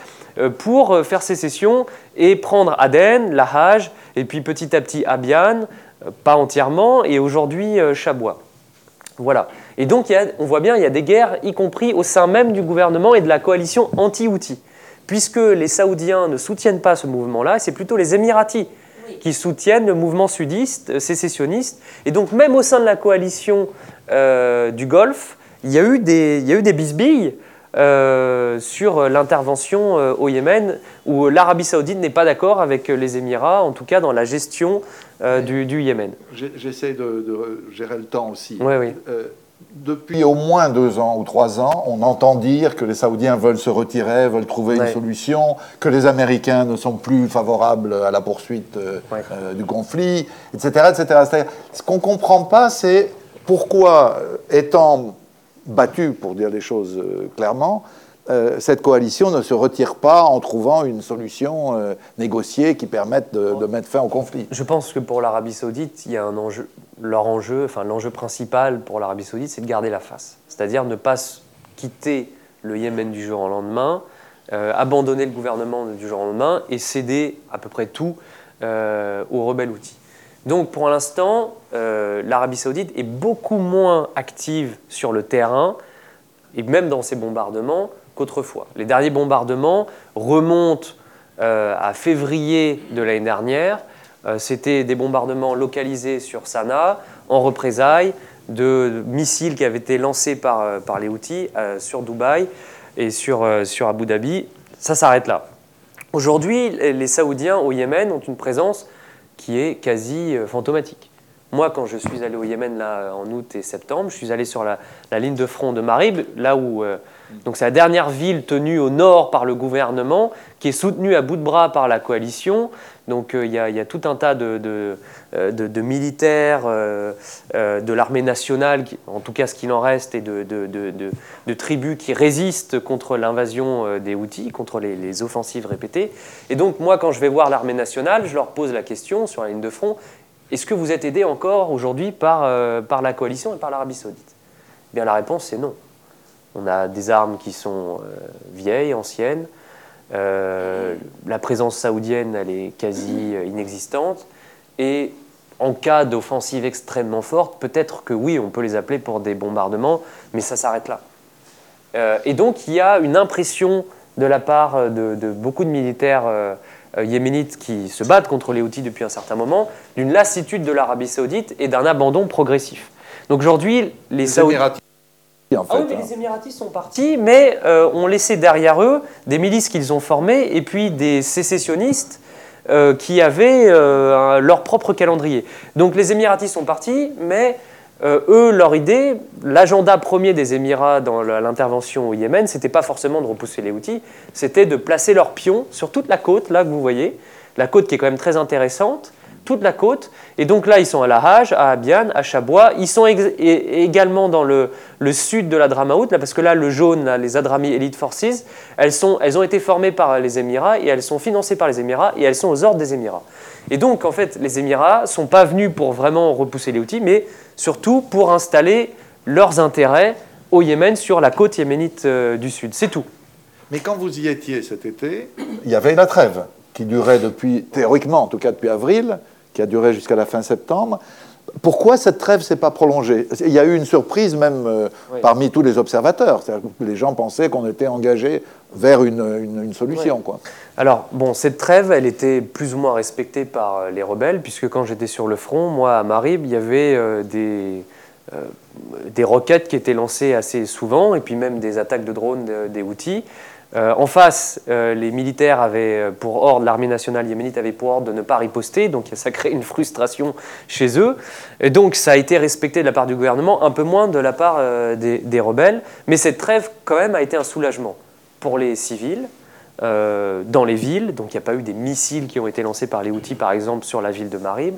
[SPEAKER 2] pour faire sécession et prendre Aden, Lahaj, et puis petit à petit Abian, pas entièrement, et aujourd'hui Chabois. Voilà. Et donc, on voit bien, il y a des guerres, y compris au sein même du gouvernement et de la coalition anti-Houthi. Puisque les Saoudiens ne soutiennent pas ce mouvement-là, c'est plutôt les Émiratis qui soutiennent le mouvement sudiste, euh, sécessionniste. Et donc, même au sein de la coalition euh, du Golfe, il y a eu des, il y a eu des bisbilles euh, sur l'intervention au Yémen, où l'Arabie saoudite n'est pas d'accord avec les Émirats, en tout cas dans la gestion du, du, Yémen.
[SPEAKER 1] J'essaie de, de, gérer le temps aussi.
[SPEAKER 2] Oui, oui
[SPEAKER 1] depuis au moins deux ans ou trois ans, on entend dire que les Saoudiens veulent se retirer, veulent trouver une solution, que les Américains ne sont plus favorables à la poursuite euh, euh, du conflit, etc. etc. Ce qu'on ne comprend pas, c'est pourquoi, euh, étant battu, pour dire les choses clairement, cette coalition ne se retire pas en trouvant une solution négociée qui permette de, mettre fin au conflit.
[SPEAKER 2] Je pense que pour l'Arabie saoudite, il y a un enjeu, leur enjeu, enfin l'enjeu principal pour l'Arabie saoudite, c'est de garder la face. C'est-à-dire ne pas quitter le Yémen du jour au lendemain, euh, abandonner le gouvernement du jour au lendemain et céder à peu près tout aux rebelles outils. Donc pour l'instant, l'Arabie saoudite est beaucoup moins active sur le terrain et même dans ses bombardements qu'autrefois. Les derniers bombardements remontent euh, à février de l'année dernière. Euh, c'était des bombardements localisés sur Sanaa en représailles de missiles qui avaient été lancés par, euh, par les Houthis sur Dubaï et sur, sur Abu Dhabi. Ça s'arrête là. Aujourd'hui, les Saoudiens au Yémen ont une présence qui est quasi fantomatique. Moi, quand je suis allé au Yémen là, en août et septembre, je suis allé sur la, ligne de front de Marib, là où. Euh, donc, c'est la dernière ville tenue au nord par le gouvernement, qui est soutenue à bout de bras par la coalition. Donc, euh, il y, a tout un tas de, euh, militaires de l'armée nationale, en tout cas ce qu'il en reste, et de, tribus qui résistent contre l'invasion des Houthis, contre les, offensives répétées. Et donc, moi, quand je vais voir l'armée nationale, je leur pose la question sur la ligne de front est-ce que vous êtes aidé encore aujourd'hui par, euh, par la coalition et par l'Arabie saoudite? Eh Bien la réponse c'est non. On a des armes qui sont euh, vieilles, anciennes. Euh, la présence saoudienne, elle est quasi inexistante. Et en cas d'offensive extrêmement forte, peut-être que oui, on peut les appeler pour des bombardements, mais ça s'arrête là. et donc il y a une impression de la part de, de beaucoup de militaires euh, yéménites qui se battent contre les Houthis depuis un certain moment, d'une lassitude de l'Arabie saoudite et d'un abandon progressif. Donc aujourd'hui, les, Saoudiens... En fait, ah oui, mais hein. les Émiratis sont partis, mais euh, ont laissé derrière eux des milices qu'ils ont formées et puis des sécessionnistes euh, qui avaient leur propre calendrier. Donc les Émiratis sont partis, mais euh, eux, leur idée, l'agenda premier des Émirats dans l'intervention au Yémen, c'était pas forcément de repousser les outils, c'était de placer leurs pions sur toute la côte, là que vous voyez, la côte qui est quand même très intéressante, toute la côte. Et donc là, ils sont à La Hage, à Abian, à Chabois. Ils sont également dans le, sud de la Dramaout, là, parce que là, le jaune, les Adrami Elite Forces, elles, sont, elles ont été formées par les Émirats et elles sont financées par les Émirats et elles sont aux ordres des Émirats. Et donc, en fait, les Émirats ne sont pas venus pour vraiment repousser les outils, mais surtout pour installer leurs intérêts au Yémen sur la côte yéménite euh, du sud. C'est tout.
[SPEAKER 1] Mais quand vous y étiez cet été, il y avait la trêve qui durait depuis, théoriquement en tout cas depuis avril, qui a duré jusqu'à la fin septembre. Pourquoi cette trêve s'est pas prolongée? Il y a eu une surprise même euh, parmi tous les observateurs. les gens pensaient qu'on était engagé vers une, solution. Quoi.
[SPEAKER 2] Alors, bon, cette trêve, elle était plus ou moins respectée par euh, les rebelles, puisque quand j'étais sur le front, moi, à Marib, il y avait des, euh, des roquettes qui étaient lancées assez souvent, et puis même des attaques de drones des outils. Euh, en face, euh, les militaires avaient pour ordre, l'armée nationale yéménite avait pour ordre de ne pas riposter, donc ça crée une frustration chez eux. Et donc ça a été respecté de la part du gouvernement, un peu moins de la part des, des, rebelles, mais cette trêve quand même a été un soulagement pour les civils. dans les villes, donc il n'y a pas eu des missiles qui ont été lancés par les outils, par exemple, sur la ville de Marib.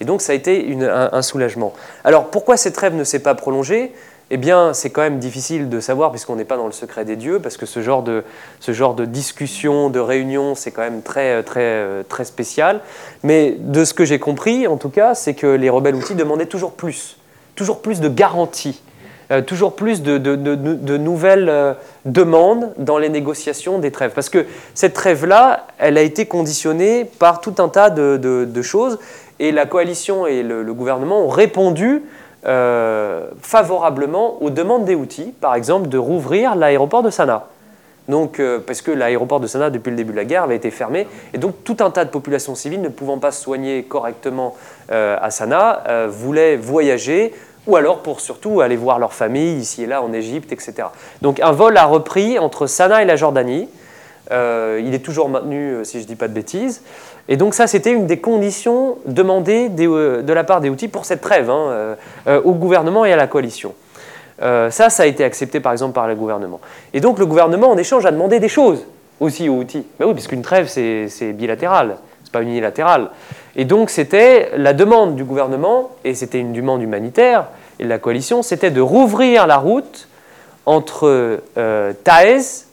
[SPEAKER 2] Et donc ça a été un, soulagement. Alors pourquoi cette trêve ne s'est pas prolongée? Eh bien, c'est quand même difficile de savoir puisqu'on n'est pas dans le secret des dieux, parce que ce genre de, ce genre de discussion, de réunion, c'est quand même très, très, très spécial. Mais de ce que j'ai compris, en tout cas, c'est que les rebelles outils demandaient toujours plus, toujours plus de garanties, euh, toujours plus de, de, nouvelles euh, demandes dans les négociations des trêves. Parce que cette trêve-là, elle a été conditionnée par tout un tas de, choses et la coalition et le, gouvernement ont répondu euh, favorablement aux demandes des outils, par exemple de rouvrir l'aéroport de Sanaa. Donc, euh, parce que l'aéroport de Sanaa, depuis le début de la guerre, avait été fermé. Et donc, tout un tas de populations civiles ne pouvant pas se soigner correctement euh, à Sanaa voulaient voyager, ou alors pour surtout aller voir leur famille ici et là en Égypte, etc. Donc, un vol a repris entre Sanaa et la Jordanie. il est toujours maintenu, si je ne dis pas de bêtises. Et donc ça, c'était une des conditions demandées euh, de la part des outils pour cette trêve hein, euh, euh, au gouvernement et à la coalition. ça, ça a été accepté par exemple par le gouvernement. Et donc le gouvernement, en échange, a demandé des choses aussi aux outils. Ben oui, puisqu'une trêve, c'est bilatéral, c'est pas unilatéral. Et donc c'était la demande du gouvernement, et c'était une demande humanitaire, et de la coalition, c'était de rouvrir la route entre Taez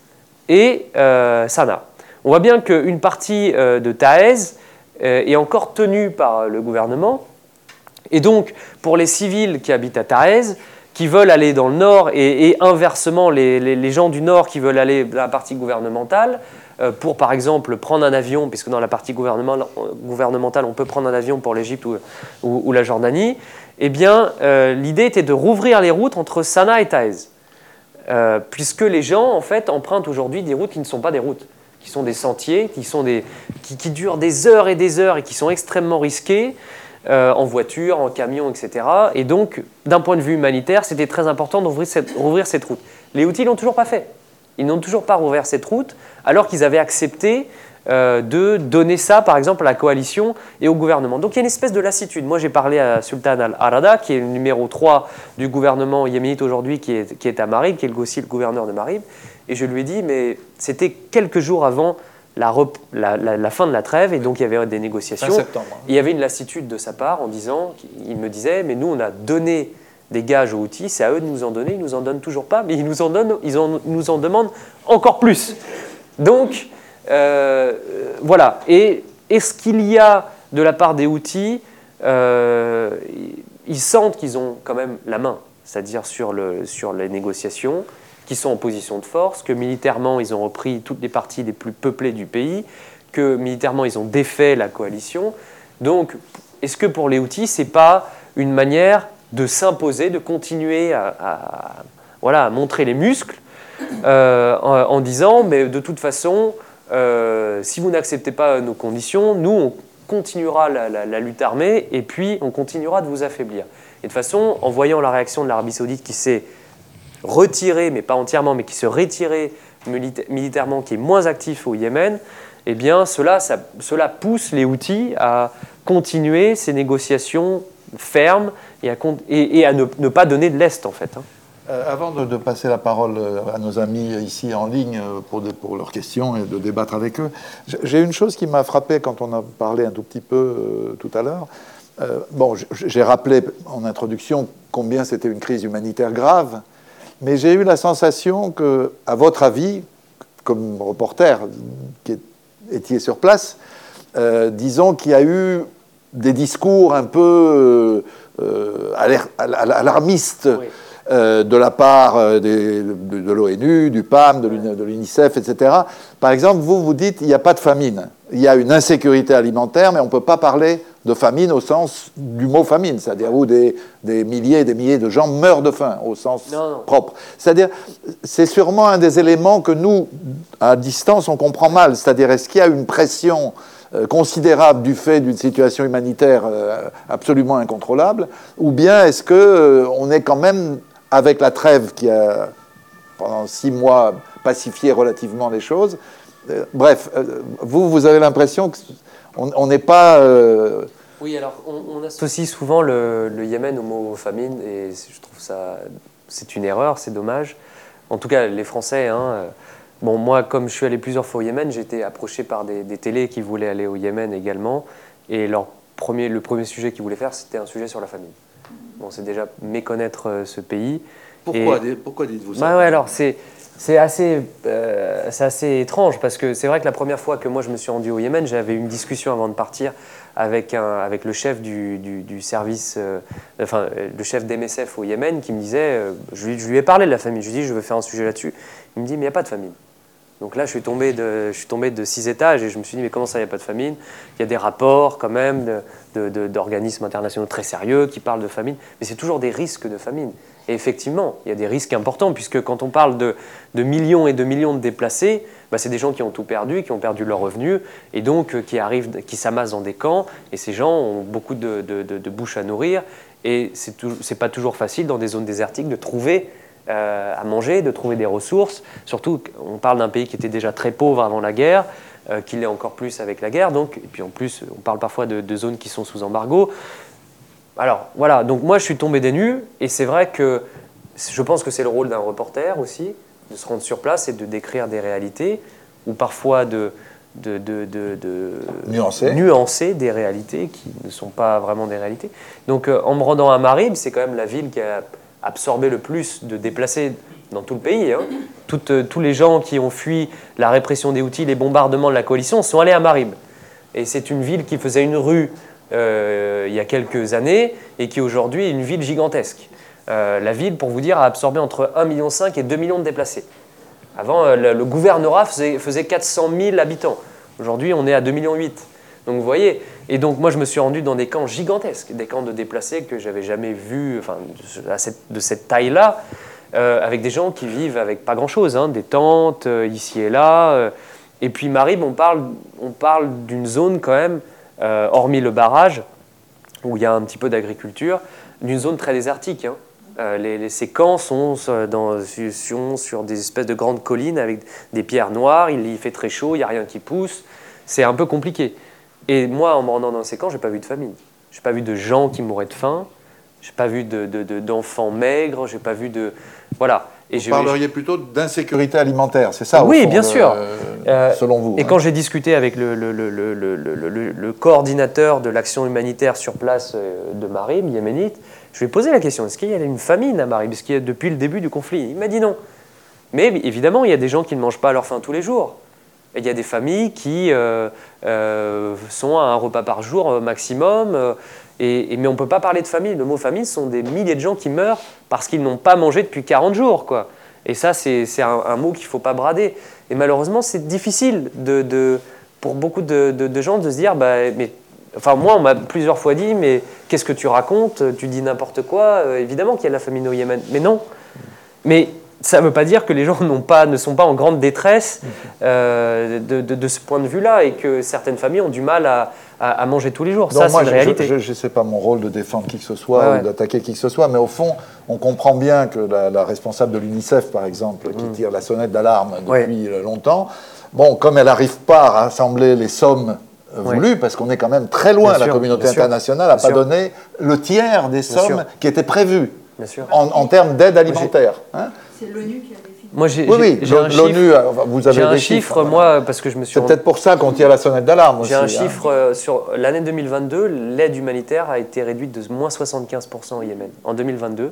[SPEAKER 2] et Sanaa. On voit bien qu'une partie euh, de Taez euh, est encore tenue par le gouvernement. Et donc, pour les civils qui habitent à Taez, qui veulent aller dans le nord, et, inversement, les, gens du nord qui veulent aller dans la partie gouvernementale, euh, pour par exemple prendre un avion, puisque dans la partie gouvernementale, on peut prendre un avion pour l'Égypte ou, la Jordanie, eh bien, l'idée était de rouvrir les routes entre Sanaa et Taez. puisque les gens, en fait, empruntent aujourd'hui des routes qui ne sont pas des routes qui sont des sentiers, qui, sont des, qui, durent des heures et des heures et qui sont extrêmement risqués euh, en voiture, en camion, etc. Et donc, d'un point de vue humanitaire, c'était très important d'ouvrir cette, rouvrir cette route. Les outils l'ont toujours pas fait. Ils n'ont toujours pas rouvert cette route, alors qu'ils avaient accepté euh, de donner ça, par exemple, à la coalition et au gouvernement. Donc il y a une espèce de lassitude. Moi, j'ai parlé à Sultan al-Arada, qui est le numéro 3 du gouvernement yéménite aujourd'hui, qui est, qui est à Marib, qui est aussi le gouverneur de Marib. Et je lui ai dit, mais c'était quelques jours avant la, la, fin de la trêve, et donc il y avait des négociations.
[SPEAKER 1] Septembre.
[SPEAKER 2] Il y avait une lassitude de sa part en disant, il me disait, mais nous, on a donné des gages aux outils, c'est à eux de nous en donner, ils nous en donnent toujours pas, mais ils nous en, donnent, ils nous en demandent encore plus. Donc, euh, voilà. Et est-ce qu'il y a de la part des outils, euh, ils sentent qu'ils ont quand même la main, c'est-à-dire sur, le, sur les négociations, qui sont en position de force, que militairement ils ont repris toutes les parties les plus peuplées du pays, que militairement ils ont défait la coalition. Donc, est-ce que pour les outils, c'est pas une manière de s'imposer, de continuer à, voilà, montrer les muscles euh, en, disant, mais de toute façon, euh, si vous n'acceptez pas nos conditions, nous, on continuera la, la, lutte armée et puis on continuera de vous affaiblir. Et de toute façon, en voyant la réaction de l'Arabie saoudite qui s'est retiré, mais pas entièrement, mais qui se retirait militairement, qui est moins actif au Yémen, eh bien cela, cela pousse les outils à continuer ces négociations fermes et à, ne, pas donner de l'Est en fait. Hein.
[SPEAKER 1] Euh, avant de, passer la parole euh, à nos amis ici en ligne euh, pour leurs questions et de débattre avec eux, j'ai une chose qui m'a frappé quand on a parlé un tout petit peu tout à l'heure. bon, j'ai rappelé en introduction combien c'était une crise humanitaire grave, mais j'ai eu la sensation que, à votre avis, comme reporter qui étiez sur place, disons qu'il y a eu des discours un peu alarmistes. Euh, de la part euh, de, l'ONU, du PAM, de l'UNICEF, etc. Par exemple, vous vous dites il n'y a pas de famine. Il y a une insécurité alimentaire, mais on ne peut pas parler de famine au sens du mot famine, c'est-à-dire où des, milliers et des milliers de gens meurent de faim au sens propre. C'est-à-dire, c'est sûrement un des éléments que nous, à distance, on comprend mal. C'est-à-dire, est-ce qu'il y a une pression euh, considérable du fait d'une situation humanitaire absolument incontrôlable, ou bien est-ce qu'on est quand même avec la trêve qui a, pendant six mois, pacifié relativement les choses. Euh, bref, euh, vous, vous avez l'impression qu'on n'est pas...
[SPEAKER 2] Euh, oui, alors on, associe souvent le, Yémen au mot famine, et je trouve ça... C'est une erreur, c'est dommage. En tout cas, les Français... Hein, bon, moi, comme je suis allé plusieurs fois au Yémen, j'ai été approché par des, des télés qui voulaient aller au Yémen également, et leur premier, le premier sujet qu'ils voulaient faire, c'était un sujet sur la famine. Bon, c'est déjà méconnaître ce pays.
[SPEAKER 1] Pourquoi, pourquoi dites-vous ça?
[SPEAKER 2] Bah ouais, alors c'est c'est assez, euh, assez étrange parce que c'est vrai que la première fois que moi je me suis rendu au Yémen, j'avais une discussion avant de partir avec, un, avec le chef du, du, service, euh, enfin le chef d'MSF au Yémen qui me disait, je, lui, je, lui, ai parlé de la famille, je lui ai dit je veux faire un sujet là-dessus. Il me dit mais il n'y a pas de famille. Donc là, je suis, tombé de, je suis tombé de six étages et je me suis dit, mais comment ça, il n'y a pas de famine Il y a des rapports quand même d'organismes internationaux très sérieux qui parlent de famine, mais c'est toujours des risques de famine. Et effectivement, il y a des risques importants, puisque quand on parle de, millions et de millions de déplacés, bah, c'est des gens qui ont tout perdu, qui ont perdu leurs revenus, et donc euh, qui arrivent, qui s'amassent dans des camps, et ces gens ont beaucoup de, de bouches à nourrir, et c'est n'est pas toujours facile dans des zones désertiques de trouver euh, à manger, de trouver des ressources. Surtout, on parle d'un pays qui était déjà très pauvre avant la guerre, euh, qu'il l'est encore plus avec la guerre. Donc, et puis en plus, on parle parfois de, zones qui sont sous embargo. Alors voilà, donc moi je suis tombé des nues, et c'est vrai que je pense que c'est le rôle d'un reporter aussi, de se rendre sur place et de décrire des réalités, ou parfois de, de, de, de,
[SPEAKER 1] nuancer.
[SPEAKER 2] nuancer. des réalités qui ne sont pas vraiment des réalités. Donc euh, en me rendant à Marib, c'est quand même la ville qui a absorbé le plus de déplacés dans tout le pays. Hein. Euh, tous les gens qui ont fui la répression des outils, les bombardements de la coalition sont allés à Marib. Et c'est une ville qui faisait une rue il y a quelques années et qui aujourd'hui est une ville gigantesque. Euh, la ville, pour vous dire, a absorbé entre 1,5 million et 2 millions de déplacés. Avant, le, le, gouvernorat faisait, faisait 400 000 habitants. Aujourd'hui, on est à 2,8 millions. Donc vous voyez, et donc moi je me suis rendu dans des camps gigantesques, des camps de déplacés que j'avais jamais vus, enfin de cette taille-là, euh, avec des gens qui vivent avec pas grand-chose, hein, des tentes euh, ici et là. Euh. et puis Marib, on parle, on parle d'une zone quand même, hormis le barrage, où il y a un petit peu d'agriculture, d'une zone très désertique. Hein. Les, ces camps sont, dans, sur des espèces de grandes collines avec des pierres noires, il, il fait très chaud, il n'y a rien qui pousse, c'est un peu compliqué. Et moi, en me rendant dans ces camps, j'ai pas vu de famille. J'ai pas vu de gens qui mouraient de faim. J'ai pas vu d'enfants de, de, maigres. J'ai pas vu de voilà.
[SPEAKER 1] Et vous parleriez plutôt d'insécurité alimentaire, c'est ça
[SPEAKER 2] Oui, bien sûr.
[SPEAKER 1] Euh, selon vous.
[SPEAKER 2] Et hein. quand j'ai discuté avec le, le, le coordinateur de l'action humanitaire sur place euh, de Marib, yéménite, je lui ai posé la question est-ce qu'il y a une famine à Marib Est-ce qu'il y a depuis le début du conflit? Il m'a dit non. Mais évidemment, il y a des gens qui ne mangent pas à leur faim tous les jours il y a des familles qui euh, euh, sont à un repas par jour euh, maximum. Et, mais on ne peut pas parler de famille. Le mot famille, ce sont des milliers de gens qui meurent parce qu'ils n'ont pas mangé depuis 40 jours. Quoi. Et ça, c'est un, mot qu'il ne faut pas brader. Et malheureusement, c'est difficile de, pour beaucoup de, gens de se dire bah, mais, Enfin, moi, on m'a plusieurs fois dit Mais qu'est-ce que tu racontes? Tu dis n'importe quoi. évidemment qu'il y a la famine au Yémen. Mais non. Mais ça ne veut pas dire que les gens pas, ne sont pas en grande détresse euh, de, ce point de vue-là et que certaines familles ont du mal à, manger tous les jours. ça, c'est une réalité.
[SPEAKER 1] Je ne sais pas mon rôle de défendre qui que ce soit ou d'attaquer qui que ce soit, mais au fond, on comprend bien que la, responsable de l'UNICEF, par exemple, qui mm. tire la sonnette d'alarme depuis longtemps, bon, comme elle n'arrive pas à rassembler les sommes voulues, parce qu'on est quand même très loin, la communauté internationale n'a pas donné le tiers des sommes qui étaient prévues
[SPEAKER 2] Bien sûr.
[SPEAKER 1] en, en termes d'aide alimentaire. hein.
[SPEAKER 4] C'est l'ONU qui a.
[SPEAKER 2] Moi, j'ai
[SPEAKER 1] Oui, oui,
[SPEAKER 2] un
[SPEAKER 1] euh, vous avez
[SPEAKER 2] un
[SPEAKER 1] des
[SPEAKER 2] chiffre,
[SPEAKER 1] chiffres. hein.
[SPEAKER 2] moi, parce que je me suis
[SPEAKER 1] C'est
[SPEAKER 2] rendu
[SPEAKER 1] peut-être pour ça qu'on tire la sonnette d'alarme.
[SPEAKER 2] J'ai un
[SPEAKER 1] hein.
[SPEAKER 2] chiffre euh, sur l'année 2022, l'aide humanitaire a été réduite de moins 75% au Yémen. En 2022, euh,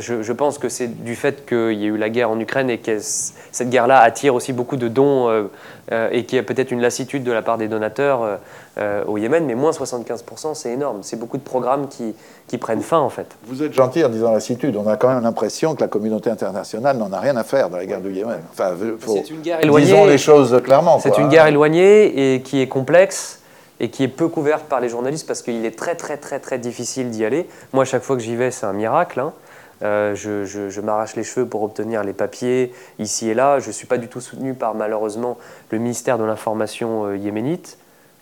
[SPEAKER 2] je, je pense que c'est du fait qu'il y a eu la guerre en Ukraine et que cette guerre-là attire aussi beaucoup de dons euh, euh, et qu'il y a peut-être une lassitude de la part des donateurs euh, au Yémen. Mais moins 75%, c'est énorme. C'est beaucoup de programmes qui, qui prennent fin en fait.
[SPEAKER 1] Vous êtes gentil en disant lassitude. On a quand même l'impression que la communauté internationale n'en a rien à faire de la guerre du Yémen. Enfin, faut-
[SPEAKER 2] C'est une guerre éloignée.
[SPEAKER 1] disons les choses clairement.
[SPEAKER 2] C'est une guerre éloignée et qui est complexe et qui est peu couverte par les journalistes parce qu'il est très très très très difficile d'y aller. Moi, à chaque fois que j'y vais, c'est un miracle. hein. Euh, je m'arrache les cheveux pour obtenir les papiers ici et là. Je ne suis pas du tout soutenu par malheureusement le ministère de l'Information euh, yéménite,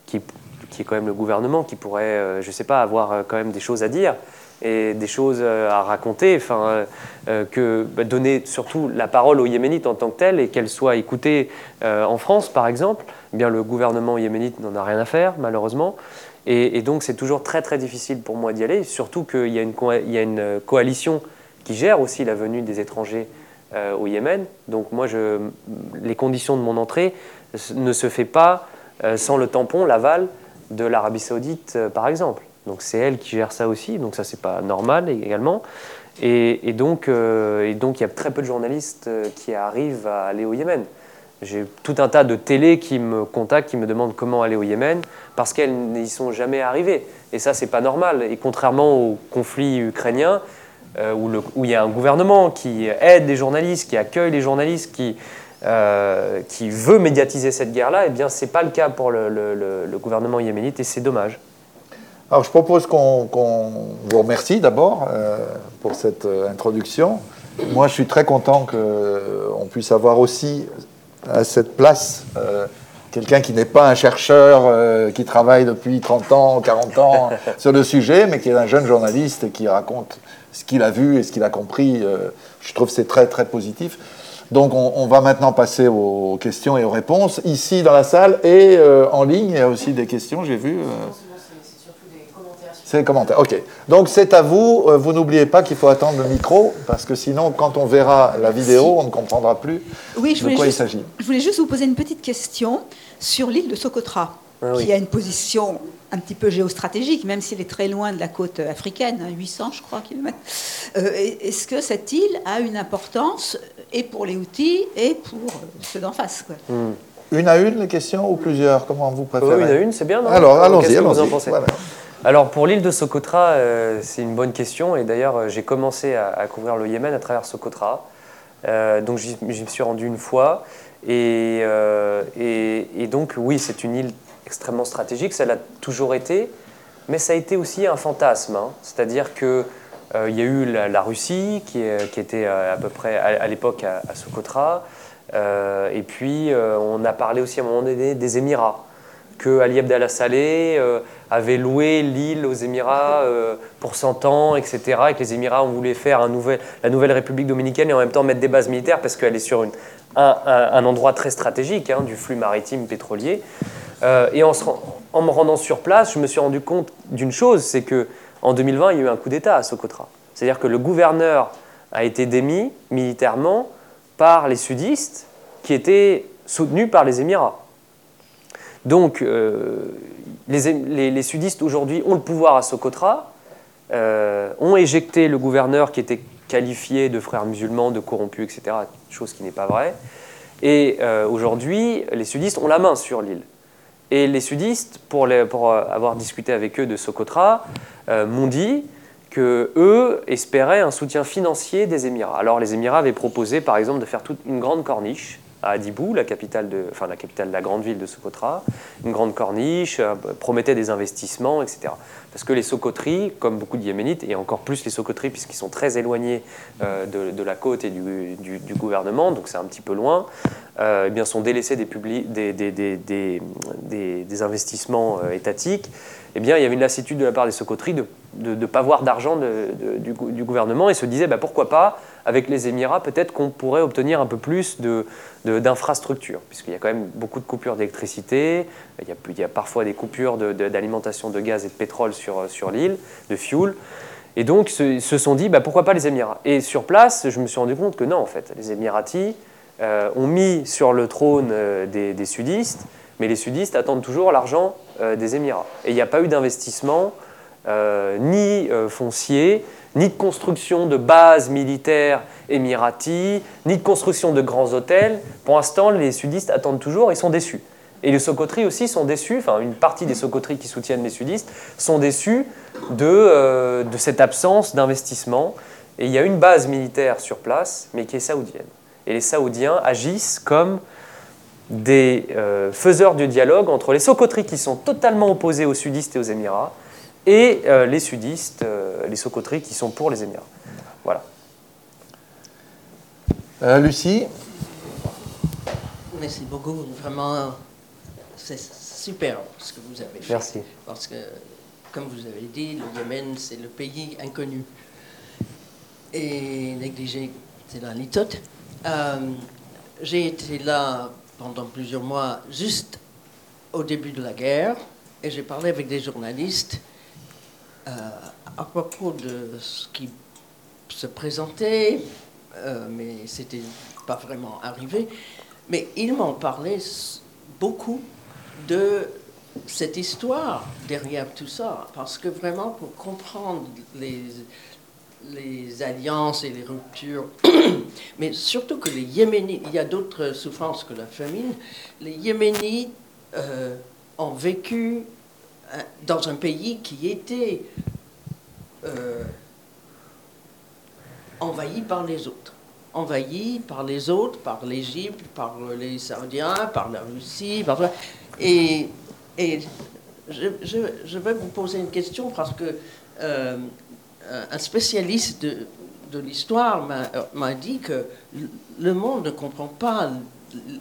[SPEAKER 2] qui, est quand même le gouvernement, qui pourrait, euh, je ne sais pas, avoir quand même des choses à dire et des choses à raconter, enfin, que bah, donner surtout la parole aux Yéménites en tant que telle et qu'elle soit écoutée en France, par exemple. Eh bien, le gouvernement yéménite n'en a rien à faire, malheureusement. Et, donc, c'est toujours très très difficile pour moi d'y aller, surtout qu'il y, a une coalition qui gère aussi la venue des étrangers euh, au Yémen. Donc, moi, les conditions de mon entrée ne se fait pas euh, sans le tampon, l'aval de l'Arabie Saoudite, euh, par exemple. Donc, c'est elle qui gère ça aussi. Donc, ça, c'est pas normal également. Et, donc, il y a très peu de journalistes qui arrivent à aller au Yémen. J'ai tout un tas de télé qui me contactent, qui me demandent comment aller au Yémen, parce qu'elles n'y sont jamais arrivées. Et ça, c'est pas normal. Et contrairement au conflit ukrainien, où, le- où il y a un gouvernement qui aide les journalistes, qui accueille les journalistes, qui, euh, qui veut médiatiser cette guerre-là, eh bien, c'est pas le cas pour le, gouvernement yéménite, et c'est dommage.
[SPEAKER 1] Alors, je propose qu'on vous remercie d'abord euh, pour cette euh, introduction. Moi, je suis très content qu'on puisse avoir aussi à cette place euh, quelqu'un qui n'est pas un chercheur euh, qui travaille depuis 30 ans, 40 ans [laughs] sur le sujet, mais qui est un jeune journaliste qui raconte ce qu'il a vu et ce qu'il a compris. Euh, je trouve que c'est très, très positif. Donc, on, on va maintenant passer aux questions et aux réponses. Ici, dans la salle et euh, en ligne, il y a aussi des questions, j'ai vu. euh,
[SPEAKER 4] C'est surtout des commentaires.
[SPEAKER 1] C'est les commentaires. OK. Donc c'est à vous. Euh, Vous n'oubliez pas qu'il faut attendre le micro parce que sinon, quand on verra la vidéo, on ne comprendra plus
[SPEAKER 4] Oui, je
[SPEAKER 1] de quoi il s'agit.
[SPEAKER 4] je voulais juste vous poser une petite question sur l'île de Socotra,
[SPEAKER 2] Ah oui.
[SPEAKER 4] qui a une position un petit peu géostratégique, même s'il est très loin de la côte africaine, hein, 800 je crois kilomètres. Euh, Est-ce que cette île a une importance et pour les outils et pour ceux d'en face quoi?
[SPEAKER 1] Une à une, les questions ou plusieurs? Comment vous
[SPEAKER 2] Oui,
[SPEAKER 1] préférez
[SPEAKER 2] une à une, c'est bien, non?
[SPEAKER 1] Alors,
[SPEAKER 2] Qu'est-ce
[SPEAKER 1] allons-y,
[SPEAKER 2] que vous en
[SPEAKER 1] allons-y.
[SPEAKER 2] Alors pour l'île de Socotra, euh, c'est une bonne question. Et d'ailleurs euh, j'ai commencé à, couvrir le Yémen à travers Socotra. Euh, donc j'y me suis rendu une fois. Et, donc oui c'est une île extrêmement stratégique, ça l'a toujours été, mais ça a été aussi un fantasme, hein. c'est-à-dire que il y a eu la, Russie qui, était à peu près à, l'époque à, à Socotra, et puis on a parlé aussi à un moment donné des Émirats. Que Ali Abdallah Saleh avait loué l'île aux Émirats euh, pour 100 ans, etc. Et que les Émirats ont voulu faire la nouvelle République dominicaine et en même temps mettre des bases militaires parce qu'elle est sur un, endroit très stratégique hein, du flux maritime pétrolier. Euh, et en me rendant sur place, je me suis rendu compte d'une chose, c'est que en 2020, il y a eu un coup d'État à Socotra. C'est-à-dire que le gouverneur a été démis militairement par les sudistes qui étaient soutenus par les Émirats. Donc, euh, les, sudistes aujourd'hui ont le pouvoir à Socotra, euh, ont éjecté le gouverneur qui était qualifié de frère musulman, de corrompu, etc., chose qui n'est pas vraie. Et euh, aujourd'hui, les sudistes ont la main sur l'île. Et les sudistes, pour, avoir discuté avec eux de Socotra, m'ont dit que eux espéraient un soutien financier des Émirats. Alors les Émirats avaient proposé, par exemple, de faire toute une grande corniche à Adibou, la capitale de, enfin, la capitale de la grande ville de Socotra, une grande corniche, euh, promettait des investissements, etc. Parce que les Socotris, comme beaucoup de Yéménites, et encore plus les Socotris puisqu'ils sont très éloignés euh, de, la côte et du, gouvernement, donc c'est un petit peu loin, euh, eh bien, sont délaissés des, des, investissements étatiques, eh bien, il y avait une lassitude de la part des Socotris de ne pas voir d'argent du gouvernement et se disaient bah, pourquoi pas, avec les Émirats, peut-être qu'on pourrait obtenir un peu plus de- de- d'infrastructures, puisqu'il y a quand même beaucoup de coupures d'électricité, il y a, parfois des coupures d'alimentation de, gaz et de pétrole sur, sur l'île, de fuel. Et donc, se, se sont dit, bah, pourquoi pas les Émirats? Et sur place, je me suis rendu compte que non, en fait, les Émiratis euh, ont mis sur le trône euh, des, sudistes, mais les sudistes attendent toujours l'argent euh, des Émirats. Et il n'y a pas eu d'investissement, ni foncier, ni de construction de bases militaires émiratis, ni de construction de grands hôtels. Pour l'instant, les sudistes attendent toujours, ils sont déçus. Et les Sokotris aussi sont déçus, enfin une partie des Sokotris qui soutiennent les sudistes sont déçus de, euh, de cette absence d'investissement. Et il y a une base militaire sur place, mais qui est saoudienne. Et les Saoudiens agissent comme des euh, faiseurs de dialogue entre les Sokotris qui sont totalement opposés aux sudistes et aux Émirats, et euh, les sudistes, euh, les Sokotris qui sont pour les Émirats. Voilà.
[SPEAKER 1] Euh, Lucie
[SPEAKER 5] Merci beaucoup. Vraiment, c'est super ce que vous avez fait.
[SPEAKER 2] Merci.
[SPEAKER 5] Parce que, comme vous avez dit, le Yémen, c'est le pays inconnu. Et négligé, c'est la litote. Euh, J'ai été là pendant plusieurs mois, juste au début de la guerre, et j'ai parlé avec des journalistes euh, à propos de ce qui se présentait, euh, mais c'était pas vraiment arrivé. Mais ils m'ont parlé s- beaucoup de cette histoire derrière tout ça, parce que vraiment pour comprendre les, alliances et les ruptures, [coughs] mais surtout que les Yéménites, il y a d'autres souffrances que la famine, les Yéménites euh, ont vécu dans un pays qui était euh, envahi par les autres. Envahi par les autres, par l'Égypte, par les Saoudiens, par la Russie. Par... Et, et je, je, je vais vous poser une question parce que euh, un spécialiste de, de l'histoire m'a dit que le monde ne comprend pas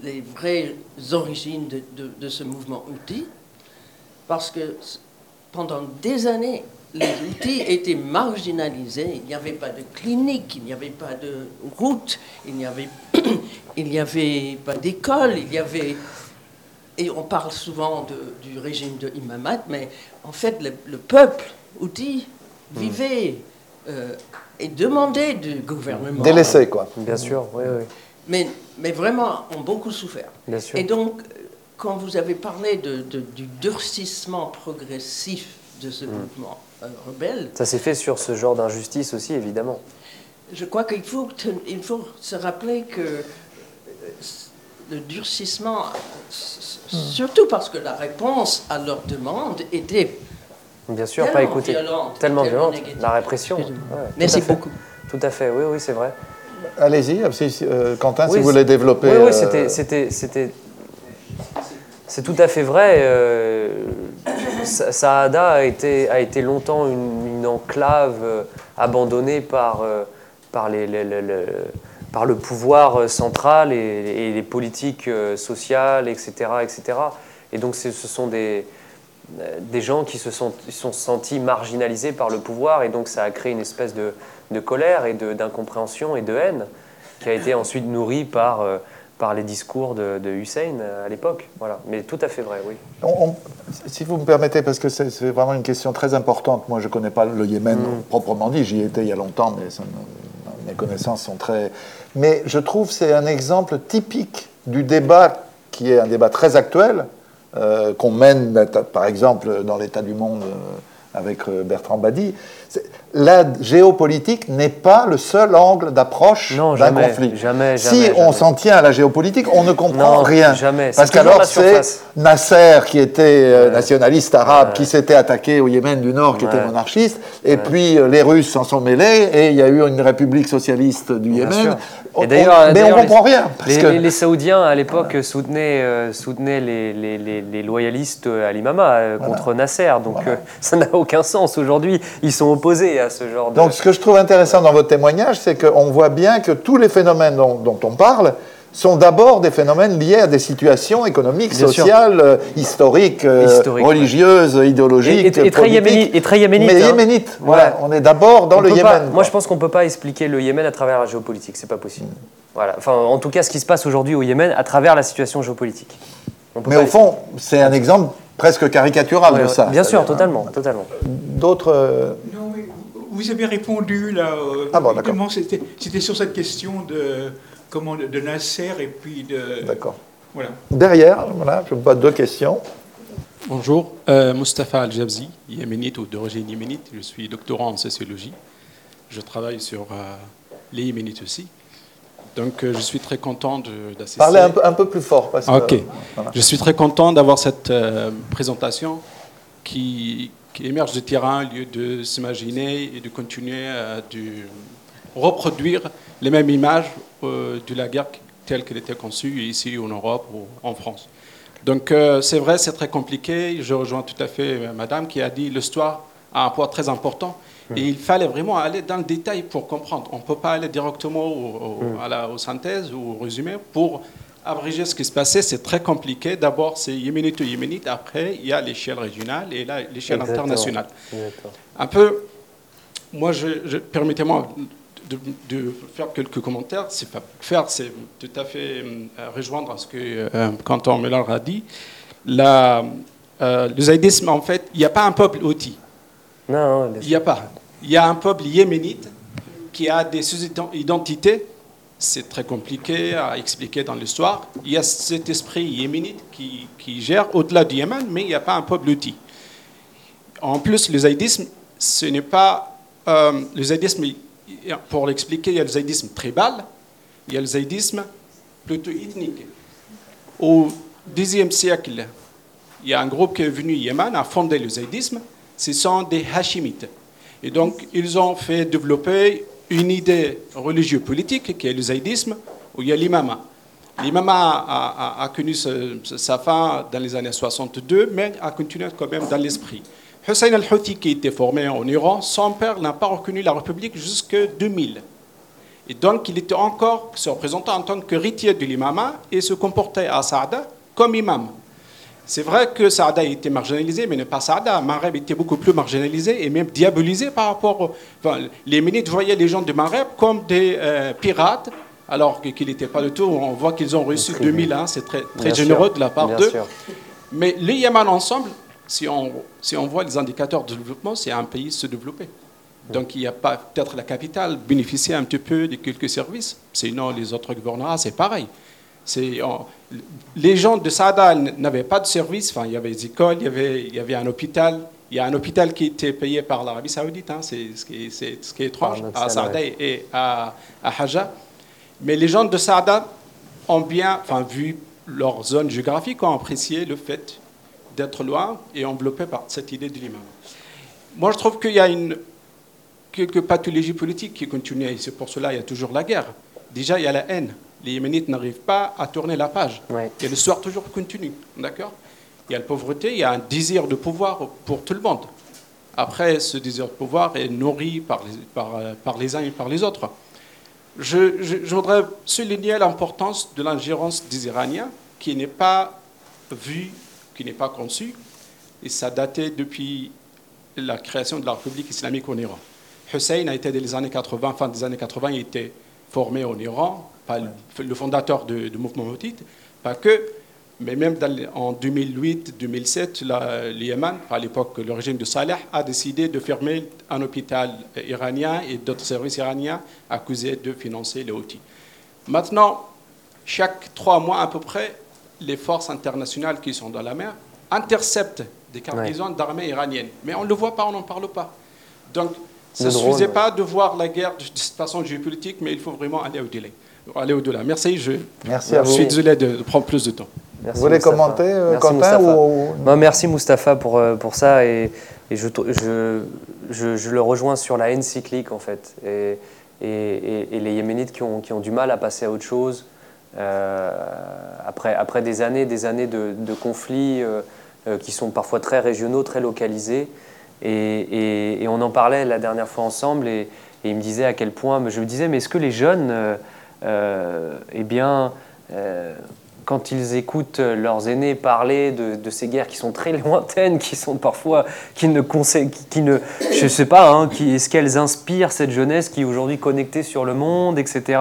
[SPEAKER 5] les vraies origines de, de, de ce mouvement Houthi parce que pendant des années, les outils étaient marginalisés. Il n'y avait pas de clinique, il n'y avait pas de route, il n'y avait, [clears throat] il n'y avait pas d'école, il y avait... Et on parle souvent de- du régime de Imamat, mais en fait, le, le peuple outil vivait euh, et demandait du gouvernement.
[SPEAKER 1] Délaissé, quoi.
[SPEAKER 2] Bien sûr, oui, oui,
[SPEAKER 5] Mais, mais vraiment, ont beaucoup souffert.
[SPEAKER 2] bien sûr.
[SPEAKER 5] Et donc, quand vous avez parlé de, de- du durcissement progressif de ce mouvement euh, rebelle,
[SPEAKER 2] Ça s'est fait sur ce genre d'injustice aussi, évidemment.
[SPEAKER 5] je crois qu'il faut, ten- il faut se rappeler que euh, le durcissement, s- s- surtout parce que la réponse à leur demande était
[SPEAKER 2] Bien sûr,
[SPEAKER 5] tellement
[SPEAKER 2] pas écouté.
[SPEAKER 5] violente,
[SPEAKER 2] Tellement
[SPEAKER 5] tellement
[SPEAKER 2] violente.
[SPEAKER 5] négative.
[SPEAKER 2] La répression. ouais,
[SPEAKER 5] Excusez-moi.
[SPEAKER 2] tout à
[SPEAKER 5] Merci
[SPEAKER 2] fait.
[SPEAKER 5] beaucoup.
[SPEAKER 2] Tout à fait, oui, oui, c'est vrai.
[SPEAKER 1] Allez-y, euh, Quentin, si vous voulez développer.
[SPEAKER 2] Oui,
[SPEAKER 1] euh,
[SPEAKER 2] oui, c'était, c'était, c'était, c'est tout à fait vrai. euh, Sa- Saada a été, a été longtemps une, enclave euh, abandonnée par, euh, par, le pouvoir central et, et les politiques sociales, etc., etc. Et donc, ce sont des, des gens qui se sont, sont sentis marginalisés par le pouvoir, et donc ça a créé une espèce de, de colère et d'incompréhension et de haine qui a été ensuite nourrie par, par les discours de, de Hussein euh, à l'époque. Voilà. Mais tout à fait vrai, oui.
[SPEAKER 1] On- on- si vous me permettez, parce que c'est vraiment une question très importante. Moi, je ne connais pas le Yémen
[SPEAKER 2] Mm.
[SPEAKER 1] proprement dit. J'y étais il y a longtemps, mais ça mes connaissances sont très. Mais je trouve que c'est un exemple typique du débat qui est un débat très actuel, euh, qu'on mène, par exemple, dans l'état du monde euh, avec Bertrand Badi. La géopolitique n'est pas le seul angle d'approche d'un conflit.
[SPEAKER 2] jamais,
[SPEAKER 1] si
[SPEAKER 2] jamais,
[SPEAKER 1] on
[SPEAKER 2] jamais.
[SPEAKER 1] s'en tient à la géopolitique, on ne comprend
[SPEAKER 2] Non,
[SPEAKER 1] rien.
[SPEAKER 2] jamais.
[SPEAKER 1] Parce qu'alors, c'est. Nasser, qui était euh,
[SPEAKER 2] Ouais.
[SPEAKER 1] nationaliste arabe,
[SPEAKER 2] Ouais.
[SPEAKER 1] qui s'était attaqué au Yémen du Nord, qui était monarchiste, et puis euh, les Russes s'en sont mêlés, et il y a eu une république socialiste du
[SPEAKER 2] Bien
[SPEAKER 1] Yémen.
[SPEAKER 2] sûr.
[SPEAKER 1] On-
[SPEAKER 2] Et d'ailleurs-
[SPEAKER 1] on- mais on comprend
[SPEAKER 2] les-
[SPEAKER 1] rien. Parce
[SPEAKER 2] Les,
[SPEAKER 1] que,
[SPEAKER 2] les- les Saoudiens, à l'époque, soutenaient, euh, soutenaient les, loyalistes à l'imama euh, contre Nasser. Donc
[SPEAKER 1] Voilà.
[SPEAKER 2] euh, [laughs] ça n'a aucun sens. Aujourd'hui, ils sont opposés à ce genre de...
[SPEAKER 1] Donc, ce que je trouve intéressant dans votre témoignage, c'est qu'on voit bien que tous les phénomènes dont, dont on parle sont d'abord des phénomènes liés à des situations économiques,
[SPEAKER 2] Bien
[SPEAKER 1] sociales, euh, historiques, euh,
[SPEAKER 2] Historiques,
[SPEAKER 1] religieuses, idéologiques,
[SPEAKER 2] et, et- et très yéménites. Et très yéménites,
[SPEAKER 1] Mais
[SPEAKER 2] hein.
[SPEAKER 1] yéménites, voilà.
[SPEAKER 2] Ouais.
[SPEAKER 1] On est d'abord dans
[SPEAKER 2] On
[SPEAKER 1] le Yémen.
[SPEAKER 2] pas- moi, je pense qu'on ne peut pas expliquer le Yémen à travers la géopolitique. C'est pas possible. Voilà. Enfin, en tout cas, ce qui se passe aujourd'hui au Yémen à travers la situation géopolitique. On peut
[SPEAKER 1] Mais
[SPEAKER 2] pas
[SPEAKER 1] au fond, c'est un exemple presque caricatural
[SPEAKER 2] Ouais,
[SPEAKER 1] de ça.
[SPEAKER 2] Bien sûr, totalement, totalement.
[SPEAKER 1] hein. D'autres. euh,
[SPEAKER 6] Non, vous avez répondu là. euh,
[SPEAKER 1] Ah bon,
[SPEAKER 6] C'était c'était sur cette question de, comment, de Nasser et puis de.
[SPEAKER 1] D'accord.
[SPEAKER 6] Voilà.
[SPEAKER 1] Derrière, voilà, je vois deux questions.
[SPEAKER 7] Bonjour, euh, Mustapha Al-Jabzi, yéménite ou d'origine yéménite. Je suis doctorant en sociologie. Je travaille sur euh, les yéménites aussi. Donc euh, je suis très content de- d'assister.
[SPEAKER 1] Parlez un peu, un peu plus fort. Parce que,
[SPEAKER 7] Ok.
[SPEAKER 1] voilà.
[SPEAKER 7] Je suis très content d'avoir cette euh, présentation qui, qui émerge du terrain au lieu de s'imaginer et de continuer à de reproduire les mêmes images euh, de la guerre telle qu'elle était conçue ici en Europe ou en France. Donc euh, c'est vrai, c'est très compliqué. Je rejoins tout à fait euh, Madame qui a dit l'histoire a un poids très important. Et il fallait vraiment aller dans le détail pour comprendre. On ne peut pas aller directement au- au- à la, aux synthèses ou au résumé pour abréger ce qui se passait. C'est très compliqué. D'abord, c'est yéménite ou yéménite. Après, il y a l'échelle régionale et là, l'échelle internationale.
[SPEAKER 2] Exactement.
[SPEAKER 7] Un peu, moi, je, je- permettez-moi de, de faire quelques commentaires. C'est pas faire, c'est tout à fait euh, rejoindre ce que euh, Quentin Mellard a dit. La, euh, le zaïdisme, en fait, il n'y a pas un peuple outil.
[SPEAKER 2] Non,
[SPEAKER 7] Il n'y a pas. Il y a un peuple yéménite qui a des sous-identités. C'est très compliqué à expliquer dans l'histoire. Il y a cet esprit yéménite qui, qui gère au-delà du Yémen, mais il n'y a pas un peuple outil. En plus, le zaïdisme, ce n'est pas. euh, le zaïdisme, pour l'expliquer, il y a le zaïdisme tribal, il y a le zaïdisme plutôt ethnique. Au Xe siècle, il y a un groupe qui est venu au Yémen, a fondé le zaïdisme. Ce sont des Hachimites. Et donc, ils ont fait développer une idée religieuse politique qui est le zaïdisme, où il y a l'imama. L'imama a, connu sa fin dans les années 62, mais a continué quand même dans l'esprit. Hussein al-Houthi, qui était formé en Iran, son père n'a pas reconnu la République jusqu'en 2000. Et donc, il était encore se représentant en tant qu'héritier de l'imama et se comportait à Saada comme imam. C'est vrai que Saada était marginalisé, mais ne pas Saada. Maghreb était beaucoup plus marginalisé et même diabolisé par rapport. au- Enfin, les Ménites voyaient les gens de Maghreb comme des euh, pirates, alors qu'ils n'étaient pas du tout. On voit qu'ils ont reçu 2001, c'est très, très généreux
[SPEAKER 2] sûr,
[SPEAKER 7] de la part d'eux. Mais le Yémen ensemble, si on, si on voit les indicateurs de développement, c'est un pays se développer. Donc il n'y a pas, peut-être la capitale bénéficier un petit peu de quelques services. Sinon, les autres gouvernements, c'est pareil. On- les gens de Saada n'avaient pas de services. Enfin, il y avait des écoles, il y avait, il y avait un hôpital. Il y a un hôpital qui était payé par l'Arabie Saoudite. hein, c'est ce qui est, ce qui est étrange à
[SPEAKER 2] ouais.
[SPEAKER 7] et à, à Haja. Mais les gens de Saada ont bien, enfin, vu leur zone géographique, ont apprécié le fait d'être loin et enveloppé par cette idée de l'imam. Moi, je trouve qu'il y a une, quelques pathologies politiques qui continuent, et c'est pour cela qu'il y a toujours la guerre. Déjà, il y a la haine. Les Yéménites n'arrivent pas à tourner la page.
[SPEAKER 2] Ouais.
[SPEAKER 7] Et l'histoire toujours continue, d'accord? Il y a la pauvreté, il y a un désir de pouvoir pour tout le monde. Après, ce désir de pouvoir est nourri par les, par, par les uns et par les autres. Je, je- je voudrais souligner l'importance de l'ingérence des Iraniens, qui n'est pas vue, qui n'est pas conçue, et ça datait depuis la création de la République islamique en Iran. Hussein a été dans les années 80, fin des années 80, il était formé en Iran, le- fondateur du mouvement houtite, pas que, mais même en 2008-2007, la- le Yémen, à l'époque le régime de Saleh, a décidé de fermer un hôpital iranien et d'autres services iraniens accusés de financer les Houthis. Maintenant, chaque trois mois à peu près, les forces internationales qui sont dans la mer interceptent des cargaisons d'armées iraniennes. Mais on ne le voit pas, on n'en parle pas. Donc, ça ne suffisait
[SPEAKER 2] ouais.
[SPEAKER 7] pas de voir la guerre de cette façon géopolitique, mais il faut vraiment aller au-delà. Aller au-delà. Merci, je,
[SPEAKER 1] Merci à
[SPEAKER 7] je suis désolé de, de prendre plus de temps.
[SPEAKER 2] Merci,
[SPEAKER 1] Vous voulez commenter, euh,
[SPEAKER 2] Merci,
[SPEAKER 1] Quentin ou-
[SPEAKER 2] Non, merci Mustapha pour, euh, pour ça et, et je, je, je, je le rejoins sur la haine cyclique en fait et, et, et- les Yéménites qui ont, qui ont du mal à passer à autre chose après, après des années des années de, conflits euh, euh, qui sont parfois très régionaux, très localisés et, on en parlait la dernière fois ensemble et, il me disait à quel point, je me disais mais est-ce que les jeunes euh, euh, eh bien euh, quand ils écoutent leurs aînés parler de, ces guerres qui sont très [laughs] lointaines, qui sont parfois, qui ne conseillent, qui, ne, je sais pas, hein, est-ce qu'elles inspirent cette jeunesse qui est aujourd'hui connectée sur le monde, etc.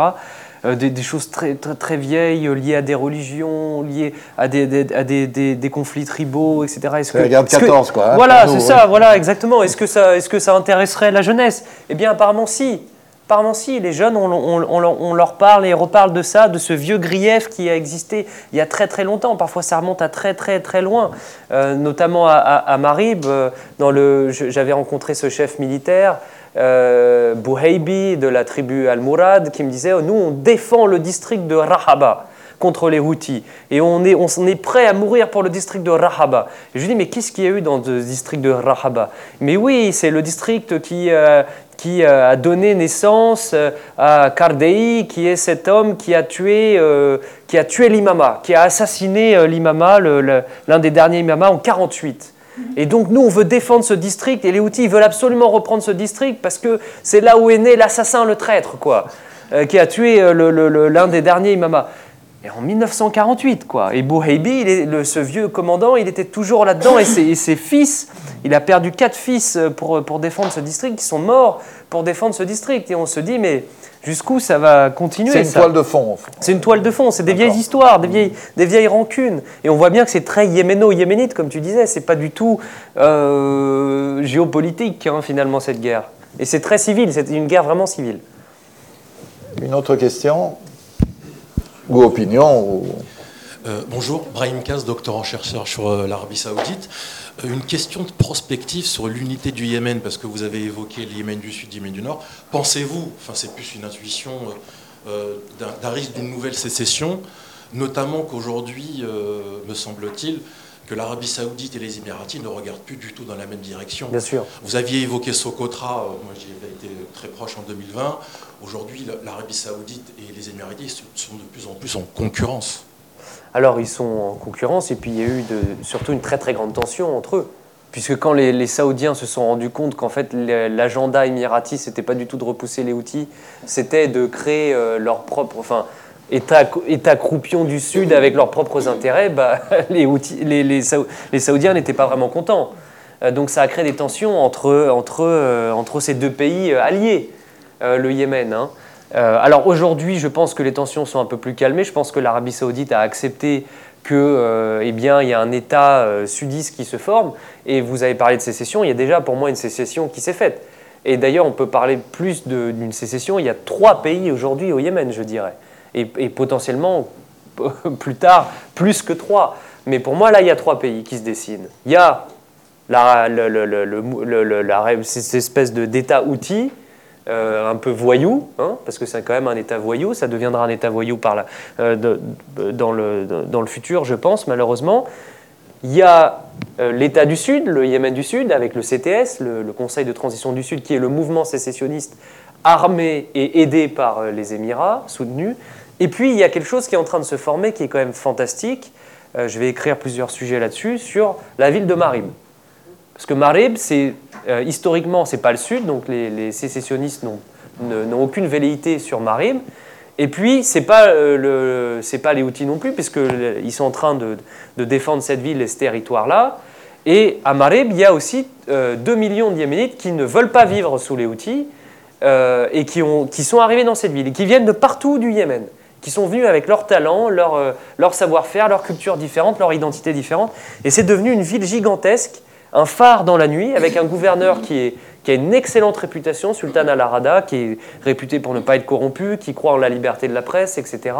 [SPEAKER 2] euh, des, des choses très, très, très vieilles euh, liées à des religions, liées à des, des- à des, conflits tribaux, etc. Est-ce
[SPEAKER 1] C'est la guerre de
[SPEAKER 2] est-ce que-
[SPEAKER 1] 14, quoi, hein,
[SPEAKER 2] voilà, c'est ça, voilà, exactement. Est-ce que, ça, est-ce que ça intéresserait la jeunesse? Eh bien, apparemment, si. Apparemment, si. Les jeunes, on, leur- parle et reparle de ça, de ce vieux grief qui a existé il y a très très longtemps. Parfois, ça remonte à très très très loin. Euh, notamment à, Marib, euh, dans le, j'avais rencontré ce chef militaire, euh, de la tribu Al-Mourad, qui me disait oh, Nous, on défend le district de Rahaba contre les Houthis. Et on est, prêt à mourir pour le district de Rahaba. Je lui dis, mais qu'est-ce qu'il y a eu dans ce district de Rahaba? Mais oui, c'est le district qui, euh, qui euh, a donné naissance euh, à Kardei, qui est cet homme qui a tué, euh, qui a tué l'imama, qui a assassiné l'imama, l'un des derniers imamas en 48. Et donc nous, on veut défendre ce district, et les Houthis ils veulent absolument reprendre ce district parce que c'est là où est né l'assassin, le traître, quoi, qui a tué l'un des derniers imamas. Et en 1948, quoi. Et Bouheibi, il est- le- ce vieux commandant, il était toujours là-dedans. Et ses, et ses fils, il a perdu quatre fils euh, pour, pour défendre ce district, qui sont morts pour défendre ce district. Et on se dit, mais jusqu'où ça va continuer
[SPEAKER 1] C'est une toile de fond.
[SPEAKER 2] c'est une toile de fond, c'est des vieilles histoires, des vieilles, des vieilles rancunes. Et on voit bien que c'est très yéméno-yéménite, comme tu disais. C'est pas du tout euh, géopolitique, hein, finalement, cette guerre. Et c'est très civil, c'est une guerre vraiment civile.
[SPEAKER 1] Une autre question Ou opinion ou...
[SPEAKER 8] Euh, bonjour, Brahim Kaz, doctorant chercheur sur euh, l'Arabie Saoudite. Euh, une question de prospective sur l'unité du Yémen, parce que vous avez évoqué le Yémen du Sud, le Yémen du Nord. Pensez-vous, enfin c'est plus une intuition, euh, d'un d'un risque d'une nouvelle sécession, notamment qu'aujourd'hui, euh, me semble-t-il, que l'Arabie Saoudite et les Émiratis ne regardent plus du tout dans la même direction?
[SPEAKER 2] Bien sûr.
[SPEAKER 8] Vous aviez évoqué Socotra, euh, moi j'y avais été très proche en 2020. Aujourd'hui, la- l'Arabie Saoudite et les Émiratis sont- de plus en plus en concurrence.
[SPEAKER 2] Alors, ils sont en concurrence, et puis il y a eu surtout une très très grande tension entre eux. Puisque quand les, Saoudiens se sont rendus compte qu'en fait l'agenda émirati, c'était pas du tout de repousser les outils, c'était de créer euh, leur propre, enfin, État, État croupion du Sud avec leurs propres intérêts, bah, [laughs] les, les, les Saou- les Saoudiens n'étaient pas vraiment contents. Euh, donc ça a créé des tensions entre, entre, euh, entre ces deux pays alliés, le Yémen. hein. Euh, alors aujourd'hui, je pense que les tensions sont un peu plus calmées. Je pense que l'Arabie saoudite a accepté que, euh, eh bien, il y a un État euh, sudiste qui se forme. Et vous avez parlé de sécession. Il y a déjà pour moi une sécession qui s'est faite. Et d'ailleurs, on peut parler plus d'une sécession. Il y a trois pays aujourd'hui au Yémen, je dirais. Et, potentiellement, [laughs] plus tard, plus que trois. Mais pour moi, là, il y a trois pays qui se dessinent. Il y a la, le- le- cette espèce d'État outil, euh, un peu voyou, hein, parce que c'est quand même un État voyou, ça deviendra un État voyou par euh, dans, le, futur, je pense, malheureusement. Il y a euh, l'État du Sud, le Yémen du Sud, avec le CTS, le, le Conseil de transition du Sud, qui est le mouvement sécessionniste armé et aidé par les Émirats, soutenu. Et puis, il y a quelque chose qui est en train de se former, qui est quand même fantastique. Je vais écrire plusieurs sujets là-dessus, sur la ville de Marib. Parce que Marib, c'est euh, historiquement, pas le sud, donc les, sécessionnistes n'ont- ne- n'ont aucune velléité sur Marib. Et puis, c'est pas euh, le, pas les Houthis non plus, puisqu'ils sont en train de, défendre cette ville et ce territoire-là. Et à Marib, il y a aussi euh, 2 millions de Yéménites qui ne veulent pas vivre sous les Houthis euh, et qui, ont, qui sont arrivés dans cette ville et qui viennent de partout du Yémen, qui sont venus avec leur talent, euh, leur savoir-faire, leur culture différente, leur identité différente. Et c'est devenu une ville gigantesque, un phare dans la nuit, avec un gouverneur qui, a une excellente réputation, Sultan al-Arada, qui est réputé pour ne pas être corrompu, qui croit en la liberté de la presse, etc.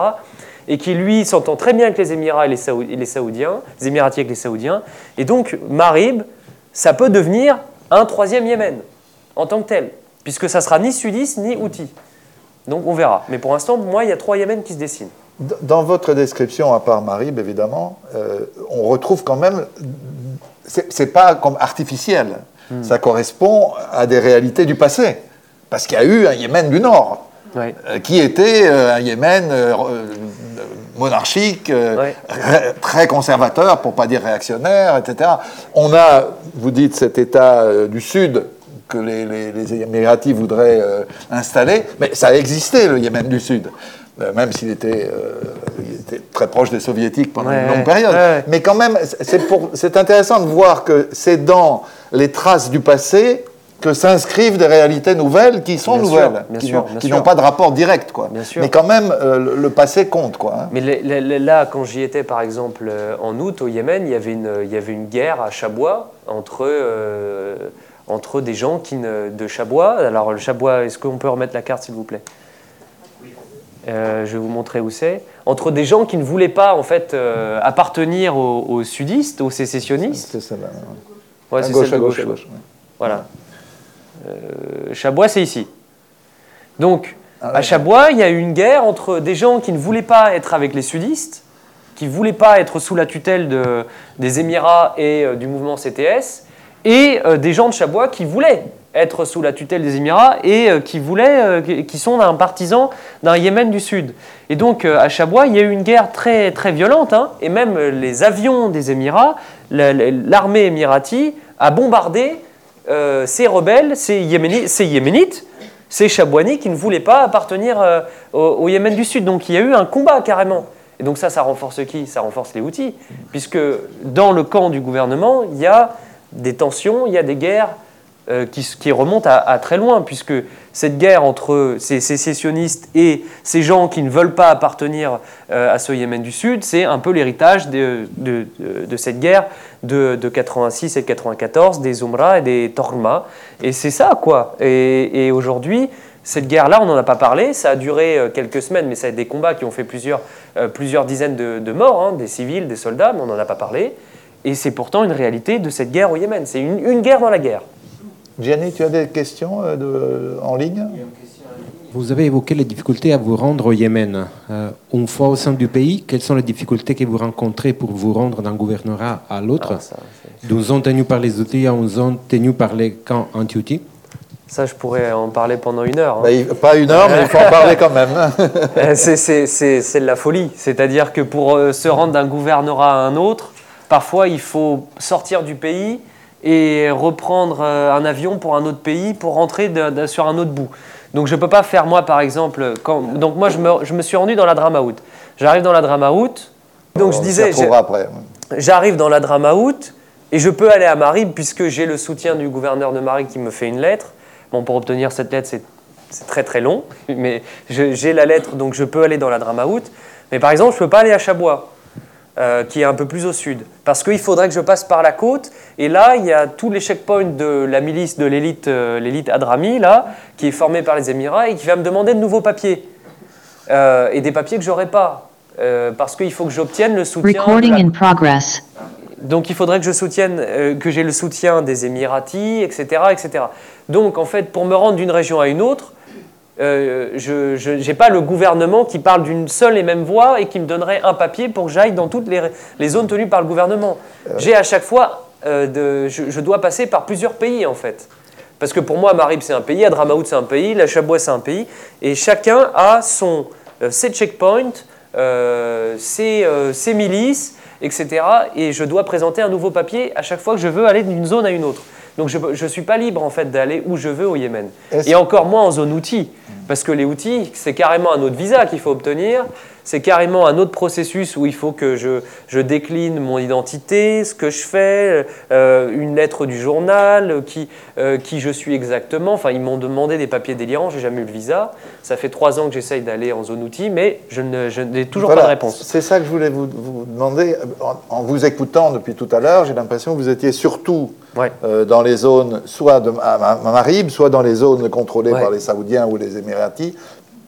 [SPEAKER 2] Et qui, lui, s'entend très bien avec les Émirats et les, Saoudiens, les Émiratis avec les Saoudiens. Et donc, Marib, ça peut devenir un troisième Yémen, en tant que tel, puisque ça sera ni sudiste ni houthi. Donc on verra. Mais pour l'instant, moi, il y a trois Yémen qui se dessinent.
[SPEAKER 1] Dans votre description, à part Marib, évidemment, euh, on retrouve quand même. C'est pas comme artificiel. Ça correspond à des réalités du passé. Parce qu'il y a eu un Yémen du Nord,
[SPEAKER 2] Ouais.
[SPEAKER 1] euh, qui était euh, un Yémen euh, monarchique,
[SPEAKER 2] Ouais.
[SPEAKER 1] très conservateur, pour pas dire réactionnaire, etc. On a, vous dites, cet État du Sud que les, les, les Émiratis voudraient installer, mais ça a existé, le Yémen du Sud. Euh, même s'il était, euh, il était très proche des soviétiques pendant
[SPEAKER 2] Ouais,
[SPEAKER 1] une longue période.
[SPEAKER 2] ouais.
[SPEAKER 1] Mais quand même, c'est intéressant de voir que c'est dans les traces du passé que s'inscrivent des réalités nouvelles qui sont
[SPEAKER 2] Bien
[SPEAKER 1] nouvelles, qui
[SPEAKER 2] sûr,
[SPEAKER 1] n'ont- qui pas de rapport direct, quoi.
[SPEAKER 2] Bien sûr.
[SPEAKER 1] Mais quand même, euh, le, le passé compte, quoi. hein.
[SPEAKER 2] Mais le- le- le- là, quand j'y étais, par exemple, euh, en août, au Yémen, il y avait une, il y avait une guerre à Chabois entre, entre des gens qui ne, de Chabois. Alors, le Chabois, est-ce qu'on peut remettre la carte, s'il vous plaît? Euh, Je vais vous montrer où c'est. Entre des gens qui ne voulaient pas, en fait, euh, appartenir aux, aux sudistes, aux sécessionnistes.
[SPEAKER 1] C'est celle-là.
[SPEAKER 2] Ouais,
[SPEAKER 1] à
[SPEAKER 2] c'est
[SPEAKER 1] gauche, à gauche, à
[SPEAKER 2] gauche.
[SPEAKER 1] ouais.
[SPEAKER 2] Voilà. Euh, Chabois, c'est ici. Donc,
[SPEAKER 1] Ah
[SPEAKER 2] à Chabois, il y a eu une guerre entre des gens qui ne voulaient pas être avec les sudistes, qui ne voulaient pas être sous la tutelle de- des Émirats et du mouvement CTS, et des gens de Chabois qui voulaient être sous la tutelle des Émirats et euh, qui voulaient, euh, qui- sont un partisan d'un Yémen du Sud. Et donc euh, à Chabois, il y a eu une guerre très très violente, hein, et même les avions des Émirats, la- la- l'armée émirati a bombardé ces rebelles, ces, Yéméni- ces Yéménites, ces Chabouani qui ne voulaient pas appartenir au Yémen du Sud. Donc il y a eu un combat carrément. Et donc ça, ça renforce qui? Ça renforce les outils, puisque dans le camp du gouvernement, il y a des tensions, il y a des guerres euh, qui, remontent à, très loin, puisque cette guerre entre ces sécessionnistes et ces gens qui ne veulent pas appartenir euh, à ce Yémen du Sud, c'est un peu l'héritage de, de cette guerre de, de 86 et de 94, des Umra et des Torma. Et c'est ça, quoi. Et, aujourd'hui, cette guerre-là, on n'en a pas parlé, ça a duré euh, quelques semaines, mais ça a été des combats qui ont fait plusieurs, euh, dizaines de, morts, hein, des civils, des soldats, mais on n'en a pas parlé. Et c'est pourtant une réalité de cette guerre au Yémen. C'est une guerre dans la guerre.
[SPEAKER 1] Gianni, tu as des questions euh, de- en ligne?
[SPEAKER 9] Vous avez évoqué les difficultés à vous rendre au Yémen. Euh, une fois au sein du pays, quelles sont les difficultés que vous rencontrez pour vous rendre d'un gouvernorat à l'autre?
[SPEAKER 2] Ah,
[SPEAKER 9] D'une zone tenue par les outils à une zone tenue par les camps anti-outils?
[SPEAKER 2] Ça, je pourrais en parler pendant une heure. hein.
[SPEAKER 1] Bah, Pas une heure, mais il faut en parler quand même. [laughs]
[SPEAKER 2] Euh, c'est- de la folie. C'est-à-dire que pour se rendre d'un gouvernorat à un autre, parfois il faut sortir du pays et reprendre euh, un avion pour un autre pays pour rentrer de- de- sur un autre bout. Donc je ne peux pas faire moi par exemple. Quand, donc moi je me, je me suis rendu dans la Dramaout. J'arrive dans la Dramaout. Donc je
[SPEAKER 1] On s'y
[SPEAKER 2] disais. J'arrive dans la Dramaout et je peux aller à Marib puisque j'ai le soutien du gouverneur de Marib qui me fait une lettre. Bon, pour obtenir cette lettre, c'est très très long, mais je- j'ai la lettre, donc je peux aller dans la Dramaout. Mais par exemple, je ne peux pas aller à Chabois, euh, qui est un peu plus au sud, parce qu'il faudrait que je passe par la côte. Et là, il y a tous les checkpoints de la milice de l'élite euh, l'élite Adrami, là, qui est formée par les Émirats et qui va me demander de nouveaux papiers. Euh, et des papiers que j'aurai pas. parce qu'il faut que j'obtienne le soutien.
[SPEAKER 10] Recording
[SPEAKER 2] la-
[SPEAKER 10] in progress.
[SPEAKER 2] donc il faudrait que je soutienne, que j'ai le soutien des Émiratis, etc., etc. Donc en fait, pour me rendre d'une région à une autre, euh, je n'ai pas le gouvernement qui parle d'une seule et même voix et qui me donnerait un papier pour que j'aille dans toutes les, les zones tenues par le gouvernement. J'ai à chaque fois, euh, de, je, je dois passer par plusieurs pays en fait. Parce que pour moi, Marib c'est un pays, Adramaout c'est un pays, La Chabois c'est un pays, et chacun a son, euh, ses checkpoints, euh, ses, euh, ses milices, etc. Et je dois présenter un nouveau papier à chaque fois que je veux aller d'une zone à une autre. Donc je ne suis pas libre en fait d'aller où je veux au Yémen. Et encore moins en zone outil. Parce que les outils, c'est carrément un autre visa qu'il faut obtenir. C'est carrément un autre processus où il faut que je, je décline mon identité, ce que je fais, euh, une lettre du journal, euh, qui, euh, qui je suis exactement. Enfin, ils m'ont demandé des papiers délirants, j'ai jamais eu le visa. Ça fait trois ans que j'essaye d'aller en zone outil, mais je n'ai toujours
[SPEAKER 1] Voilà,
[SPEAKER 2] pas de réponse.
[SPEAKER 1] C'est ça que je voulais vous, vous demander. En, en vous écoutant depuis tout à l'heure, j'ai l'impression que vous étiez surtout
[SPEAKER 2] Ouais.
[SPEAKER 1] euh, dans les zones, soit de, à, à Marib, soit dans les zones contrôlées
[SPEAKER 2] Ouais.
[SPEAKER 1] par les Saoudiens ou les Émiratis.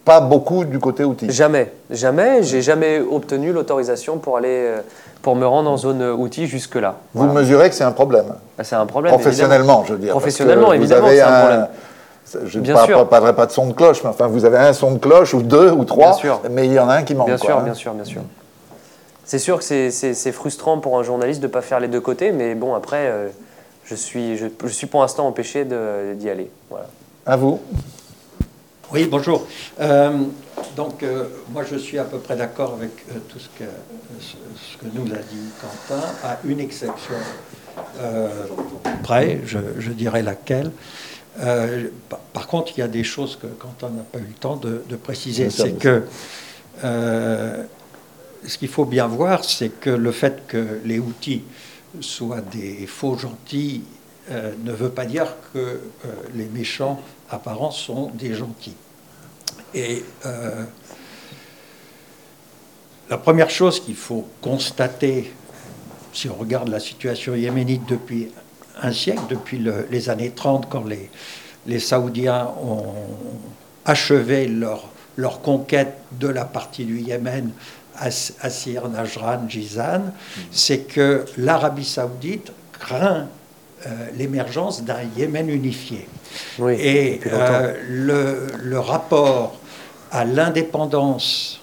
[SPEAKER 1] Pas beaucoup du côté outil.
[SPEAKER 2] Jamais, jamais, j'ai jamais obtenu l'autorisation pour aller, euh, pour me rendre en zone outil jusque-là.
[SPEAKER 1] Vous
[SPEAKER 2] Voilà.
[SPEAKER 1] mesurez que c'est un problème.
[SPEAKER 2] C'est un problème.
[SPEAKER 1] Professionnellement, je veux dire.
[SPEAKER 2] Professionnellement,
[SPEAKER 1] vous
[SPEAKER 2] évidemment, c'est un problème.
[SPEAKER 1] Je ne parlerai pas de son de cloche, mais enfin, vous avez un son de cloche, ou deux, ou trois,
[SPEAKER 2] Bien sûr.
[SPEAKER 1] mais il y en a un qui manque.
[SPEAKER 2] Bien
[SPEAKER 1] quoi,
[SPEAKER 2] sûr,
[SPEAKER 1] hein.
[SPEAKER 2] bien sûr, bien sûr. C'est sûr que c'est- frustrant pour un journaliste de ne pas faire les deux côtés, mais bon, après, euh, je, suis, je, je suis pour l'instant empêché d'y aller. Voilà.
[SPEAKER 1] À vous.
[SPEAKER 11] Oui, bonjour. Euh, donc, euh, moi, je suis à peu près d'accord avec euh, tout ce que, ce, ce que nous a dit Quentin, à une exception près, je, je dirais laquelle. Par, par contre, il y a des choses que Quentin n'a pas eu le temps de, de préciser. C'est que ce qu'il faut bien voir, c'est que le fait que les outils soient des faux gentils ne veut pas dire que les méchants apparents sont des gentils. Et euh, la première chose qu'il faut constater, si on regarde la situation yéménite depuis un siècle, depuis le- les années 30, quand les, les Saoudiens ont achevé leur, leur conquête de la partie du Yémen, As- Assir, Najran, Jizan, c'est que l'Arabie saoudite craint euh, l'émergence d'un Yémen unifié.
[SPEAKER 2] Oui,
[SPEAKER 11] Et euh, le, le rapport à l'indépendance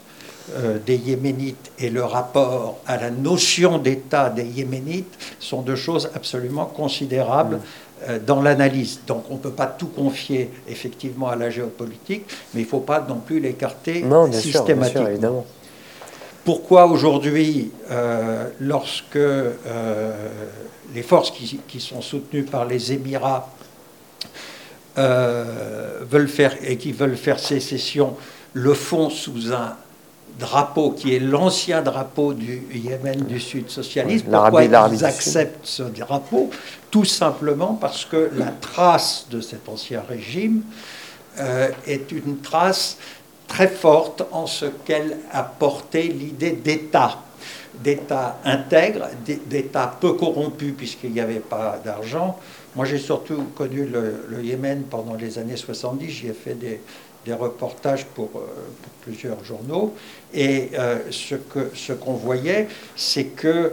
[SPEAKER 11] euh, des Yéménites et le rapport à la notion d'État des Yéménites sont deux choses absolument considérables euh, dans l'analyse. Donc on ne peut pas tout confier effectivement à la géopolitique, mais il ne faut pas non plus l'écarter
[SPEAKER 2] sûr,
[SPEAKER 11] systématiquement.
[SPEAKER 2] sûr, évidemment.
[SPEAKER 11] Pourquoi aujourd'hui, euh, lorsque euh, les forces qui, qui sont soutenues par les Émirats euh, veulent faire et qui veulent faire sécession le font sous un drapeau qui est l'ancien drapeau du Yémen du Sud socialiste. Pourquoi ils acceptent ce drapeau Tout simplement parce que la trace de cet ancien régime euh, est une trace très forte en ce qu'elle a porté l'idée d'État, d'État intègre, d'É- d'État peu corrompu puisqu'il n'y avait pas d'argent. Moi, j'ai surtout connu le, le Yémen pendant les années 70. J'y ai fait des, des reportages pour, euh, pour plusieurs journaux. Et euh, ce que ce qu'on voyait, c'est que euh,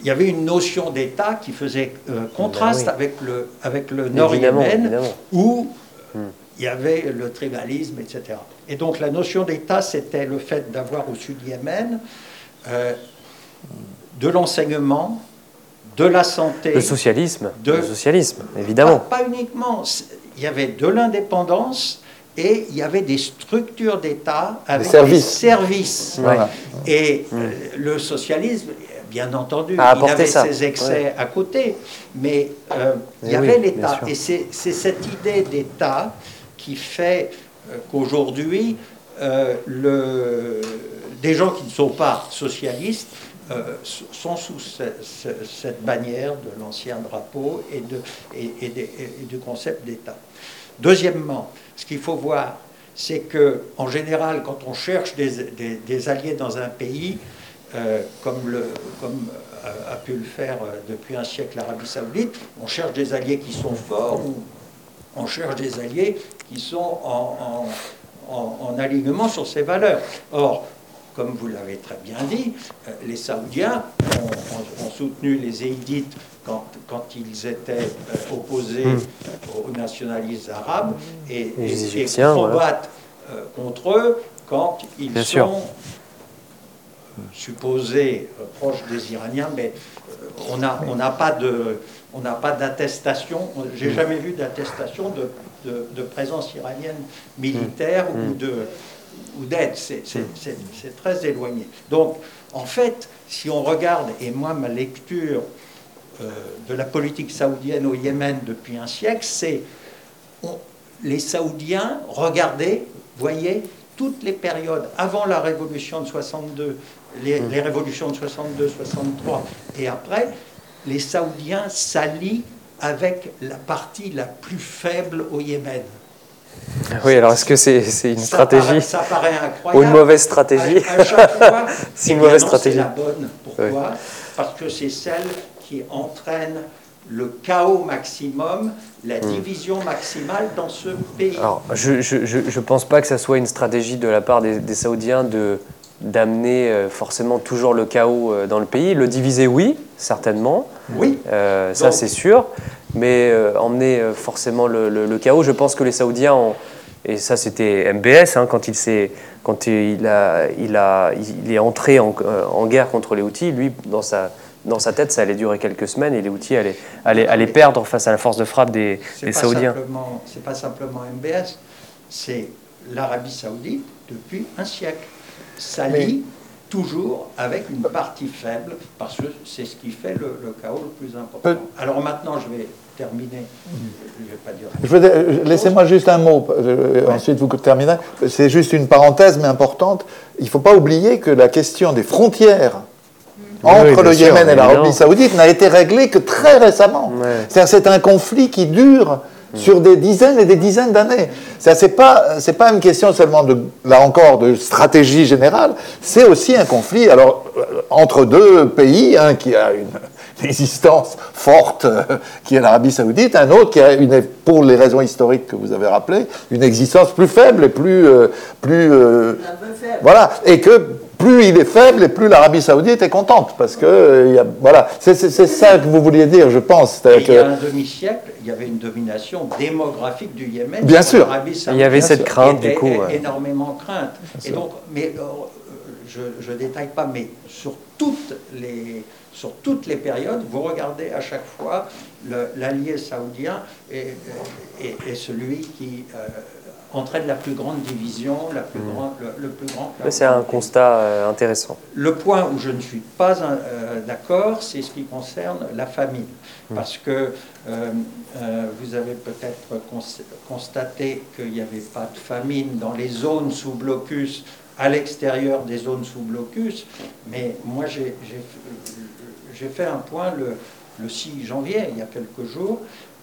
[SPEAKER 11] il y avait une notion d'État qui faisait euh, contraste
[SPEAKER 2] Ben oui.
[SPEAKER 11] avec le, avec le Nord-Yémen,
[SPEAKER 2] évidemment.
[SPEAKER 11] où
[SPEAKER 2] Hmm.
[SPEAKER 11] il y avait le tribalisme, etc. Et donc la notion d'État, c'était le fait d'avoir au sud Yémen euh, de l'enseignement, de la santé.
[SPEAKER 2] Le socialisme,
[SPEAKER 11] de-
[SPEAKER 2] le socialisme, évidemment.
[SPEAKER 11] Pas, pas uniquement. Il y avait de l'indépendance et il y avait des structures d'État avec des
[SPEAKER 1] services.
[SPEAKER 11] services.
[SPEAKER 1] Voilà.
[SPEAKER 11] Et euh, le socialisme, bien entendu,
[SPEAKER 2] A
[SPEAKER 11] il
[SPEAKER 2] apporté
[SPEAKER 11] avait
[SPEAKER 2] ça,
[SPEAKER 11] ses excès
[SPEAKER 2] ouais.
[SPEAKER 11] à côté, mais euh, il y
[SPEAKER 2] Eh
[SPEAKER 11] avait
[SPEAKER 2] oui,
[SPEAKER 11] l'État. Et c'est c'est cette idée d'État qui fait euh, qu'aujourd'hui, euh, le- des gens qui ne sont pas socialistes euh, sont sous ce- ce- cette bannière de l'ancien drapeau et, du concept d'État. Deuxièmement, ce qu'il faut voir, c'est que en général, quand on cherche des, alliés dans un pays, euh, comme, euh, a pu le faire depuis un siècle l'Arabie saoudite, on cherche des alliés qui sont forts ou on cherche des alliés qui sont en alignement sur ces valeurs. Or, comme vous l'avez très bien dit, euh, les Saoudiens ont, ont- ont soutenu les Zéidites quand, quand ils étaient euh, opposés aux nationalistes arabes et,
[SPEAKER 2] Hmm. Les
[SPEAKER 11] et-
[SPEAKER 2] Égyptiens,
[SPEAKER 11] combattent euh, contre eux quand ils
[SPEAKER 2] Bien
[SPEAKER 11] sont
[SPEAKER 2] sûr.
[SPEAKER 11] supposés proches des Iraniens, mais on n'a on pas de on n'a pas d'attestation. J'ai jamais vu d'attestation de, de- de présence iranienne militaire ou de ou d'aide. C'est c'est- très éloigné. Donc, en fait, si on regarde, et moi, ma lecture euh, de la politique saoudienne au Yémen depuis un siècle, c'est les Saoudiens regardaient, voyaient toutes les périodes avant la révolution de 62, les, les révolutions de 62, 63 et après, les Saoudiens s'allient avec la partie la plus faible au Yémen.
[SPEAKER 2] Oui, alors est-ce que c'est une
[SPEAKER 11] Ça
[SPEAKER 2] stratégie
[SPEAKER 11] paraît- ça paraît incroyable.
[SPEAKER 2] ou une mauvaise stratégie
[SPEAKER 11] fois, [laughs]
[SPEAKER 2] C'est une
[SPEAKER 11] eh
[SPEAKER 2] mauvaise
[SPEAKER 11] non,
[SPEAKER 2] stratégie.
[SPEAKER 11] C'est la bonne. Pourquoi Parce que c'est celle qui entraîne le chaos maximum, la division maximale dans ce pays.
[SPEAKER 2] Alors, je ne je, je- je pense pas que ça soit une stratégie de la part des, des Saoudiens de d'amener euh, forcément toujours le chaos euh, dans le pays. Le diviser, oui, certainement.
[SPEAKER 11] oui,
[SPEAKER 2] Euh, ça, c'est sûr. Mais euh, emmener euh, forcément le, le- le chaos, je pense que les Saoudiens ont. Et ça, c'était MBS, hein, quand, il, s'est- quand il, a, il, a, il est entré en, euh, en guerre contre les Houthis, lui, dans sa, dans sa tête, ça allait durer quelques semaines et les Houthis allaient, allaient, allaient perdre face à la force de frappe des,
[SPEAKER 11] c'est
[SPEAKER 2] des
[SPEAKER 11] pas
[SPEAKER 2] Saoudiens.
[SPEAKER 11] simplement, c'est pas simplement MBS, c'est l'Arabie Saoudite depuis un siècle s'allie toujours avec une partie faible parce que c'est ce qui fait le, le chaos le plus important.
[SPEAKER 1] Peut-
[SPEAKER 11] Alors maintenant, je vais terminer. Je vais pas dire.
[SPEAKER 1] Laissez-moi juste un mot, euh, ensuite vous terminerez. C'est juste une parenthèse, mais importante. Il ne faut pas oublier que la question des frontières entre
[SPEAKER 2] Oui,
[SPEAKER 1] le
[SPEAKER 2] sûr,
[SPEAKER 1] Yémen et l'Arabie saoudite n'a été réglé que très récemment.
[SPEAKER 2] Ouais.
[SPEAKER 1] C'est-à-dire c'est un conflit qui dure sur des dizaines et des dizaines d'années. C'est c'est pas c'est pas une question seulement de là encore de stratégie générale, c'est aussi un conflit alors euh, entre deux pays, un qui a une [laughs] existence forte euh, qui est l'Arabie Saoudite, un autre qui a une pour les raisons historiques que vous avez rappelées, une existence plus faible et plus euh, plus euh, voilà, et que plus il est faible et plus l'Arabie Saoudite est contente, parce que euh, il y a, voilà, c'est c'est- c'est ça que vous vouliez dire, je pense.
[SPEAKER 11] Et il y a un demi-siècle, il y avait une domination démographique du Yémen.
[SPEAKER 1] Bien
[SPEAKER 11] sur
[SPEAKER 1] sûr.
[SPEAKER 11] l'Arabie Saoudite.
[SPEAKER 2] Il y avait cette crainte,
[SPEAKER 11] Et-
[SPEAKER 2] du coup.
[SPEAKER 11] et-
[SPEAKER 2] ouais.
[SPEAKER 11] énormément crainte. Et
[SPEAKER 1] sûr.
[SPEAKER 11] donc, mais euh, je ne détaille pas, mais sur toutes les sur toutes les périodes, vous regardez à chaque fois le- l'allié saoudien est celui qui euh, entraîne la plus grande division, la plus grande, le, le plus grand.
[SPEAKER 2] C'est un constat euh, intéressant.
[SPEAKER 11] Le point où je ne suis pas euh, d'accord, c'est ce qui concerne la famine. Parce que euh, vous avez peut-être cons- constaté qu'il n'y avait pas de famine dans les zones sous blocus, à l'extérieur des zones sous blocus, mais moi j'ai fait un point le, le 6 janvier, il y a quelques jours,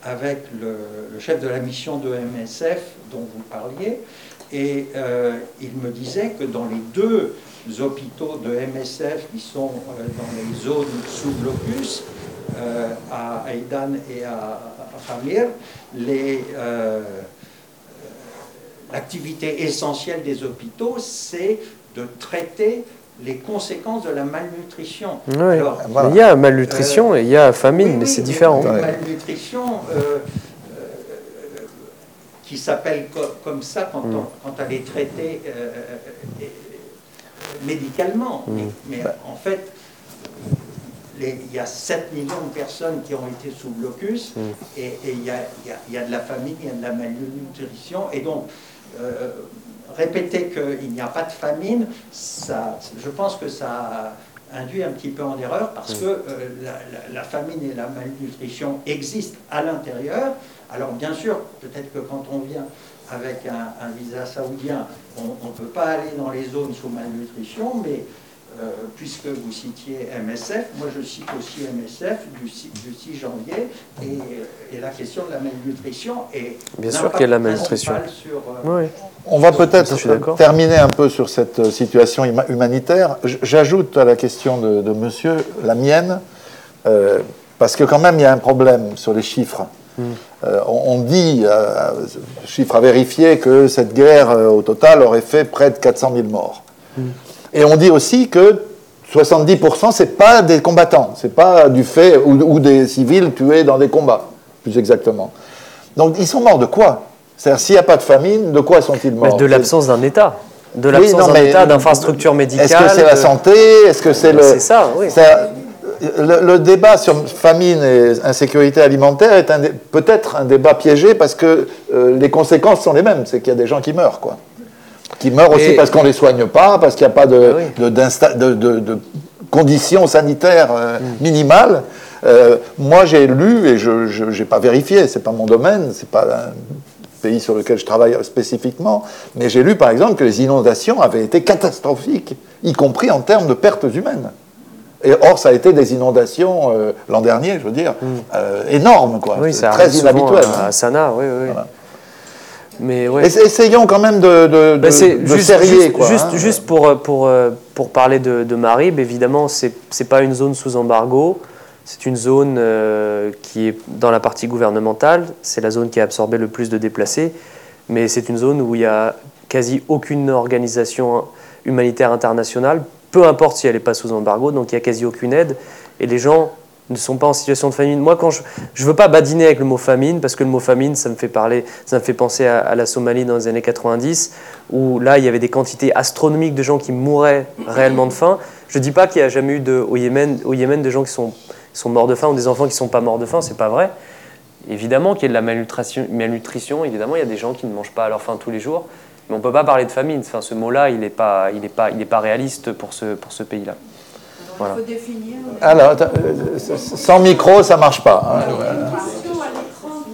[SPEAKER 11] avec le, chef de la mission de MSF dont vous parliez, et euh, il me disait que dans les deux hôpitaux de MSF qui sont euh, dans les zones sous blocus, euh, à Aïdan et à, Famir, l'activité essentielle des hôpitaux, c'est de traiter les conséquences de la malnutrition.
[SPEAKER 2] Ouais.
[SPEAKER 11] Alors,
[SPEAKER 1] Voilà.
[SPEAKER 2] Il y a malnutrition et il y a famine,
[SPEAKER 11] oui,
[SPEAKER 2] mais c'est différent.
[SPEAKER 11] Une
[SPEAKER 1] Ouais.
[SPEAKER 11] malnutrition euh, euh, qui s'appelle co- comme ça quand,
[SPEAKER 2] Mm.
[SPEAKER 11] on- quand elle est traitée euh, euh, médicalement.
[SPEAKER 2] Mm.
[SPEAKER 11] Mais, mais en fait, les- il y a 7 millions de personnes qui ont été sous blocus
[SPEAKER 2] Mm.
[SPEAKER 11] et, et il, y a, il y a- il y a de la famine, il y a de la malnutrition. Et donc, euh, répéter qu'il n'y a pas de famine, ça, je pense que ça induit un petit peu en erreur parce que euh, la, la- la famine et la malnutrition existent à l'intérieur. Alors bien sûr, peut-être que quand on vient avec un, un visa saoudien, on ne peut pas aller dans les zones sous malnutrition, mais puisque vous citiez MSF, moi je cite aussi MSF du 6, du 6 janvier, et, et la question de la malnutrition est
[SPEAKER 2] Bien sûr qu'il y a de la malnutrition.
[SPEAKER 11] Sur, euh.
[SPEAKER 1] On va peut-être terminer un peu sur cette euh, situation huma- humanitaire. J'ajoute à la question de, de monsieur la mienne, euh, parce que quand même il y a un problème sur les chiffres.
[SPEAKER 2] Hmm.
[SPEAKER 1] Euh, on, dit, euh, chiffre à vérifier, que cette guerre euh, au total aurait fait près de 400 000 morts.
[SPEAKER 2] Hmm.
[SPEAKER 1] Et on dit aussi que 70% c'est pas des combattants, c'est pas du fait ou, ou des civils tués dans des combats, plus exactement. Donc ils sont morts de quoi? C'est-à-dire s'il n'y a pas de famine, de quoi sont-ils
[SPEAKER 2] Mais
[SPEAKER 1] morts?
[SPEAKER 2] de l'absence d'un État. De
[SPEAKER 1] Oui,
[SPEAKER 2] l'absence
[SPEAKER 1] non,
[SPEAKER 2] d'un État, d'infrastructures médicales.
[SPEAKER 1] Est-ce que c'est la santé? Est-ce que c'est le
[SPEAKER 2] C'est ça, oui.
[SPEAKER 1] Le, le débat sur famine et insécurité alimentaire est un dé- peut-être un débat piégé parce que euh, les conséquences sont les mêmes. C'est qu'il y a des gens qui meurent, quoi. Qui meurent aussi
[SPEAKER 2] Et-
[SPEAKER 1] parce qu'on les soigne pas, parce qu'il n'y a pas de,
[SPEAKER 2] Ah oui.
[SPEAKER 1] de- d'insta- de- de- de conditions sanitaires euh,
[SPEAKER 2] Mm.
[SPEAKER 1] minimales. Euh, moi, j'ai lu et je n'ai pas vérifié. C'est pas mon domaine. C'est pas un pays sur lequel je travaille spécifiquement. Mais j'ai lu, par exemple, que les inondations avaient été catastrophiques, y compris en termes de pertes humaines. Et or, ça a été des inondations euh, l'an dernier, je veux dire, euh, énormes, quoi.
[SPEAKER 2] Mm. Oui, ça
[SPEAKER 1] très inhabituel.
[SPEAKER 2] à, Sanaa, oui, oui.
[SPEAKER 1] Voilà.
[SPEAKER 2] Mais ouais.
[SPEAKER 1] Ess- Essayons quand même de, de,
[SPEAKER 2] Ben,
[SPEAKER 1] de
[SPEAKER 2] juste,
[SPEAKER 1] serrer,
[SPEAKER 2] juste,
[SPEAKER 1] quoi.
[SPEAKER 2] juste,
[SPEAKER 1] hein.
[SPEAKER 2] juste pour, euh, pour, euh, pour parler de, de Marib, évidemment, c'est n'est pas une zone sous embargo. C'est une zone euh, qui est dans la partie gouvernementale. C'est la zone qui a absorbé le plus de déplacés. Mais c'est une zone où il n'y a quasi aucune organisation humanitaire internationale, peu importe si elle n'est pas sous embargo. Donc il n'y a quasi aucune aide. Et les gens ne sont pas en situation de famine. Moi, quand je ne veux pas badiner avec le mot famine, parce que le mot famine, ça me fait, parler, ça me fait penser à, la Somalie dans les années 90, où là, il y avait des quantités astronomiques de gens qui mouraient réellement de faim. Je ne dis pas qu'il n'y a jamais eu de, au, Yémen, au Yémen des gens qui sont, sont morts de faim ou des enfants qui ne sont pas morts de faim, c'est pas vrai. Évidemment qu'il y a de la malnutrition, malnutrition, évidemment, il y a des gens qui ne mangent pas à leur faim tous les jours, mais on ne peut pas parler de famine. Enfin, ce mot-là, il n'est pas, pas, pas réaliste pour ce, pour ce pays-là. Voilà.
[SPEAKER 4] Il faut définir.
[SPEAKER 1] Alors, attends, euh, sans micro, ça marche pas. hein.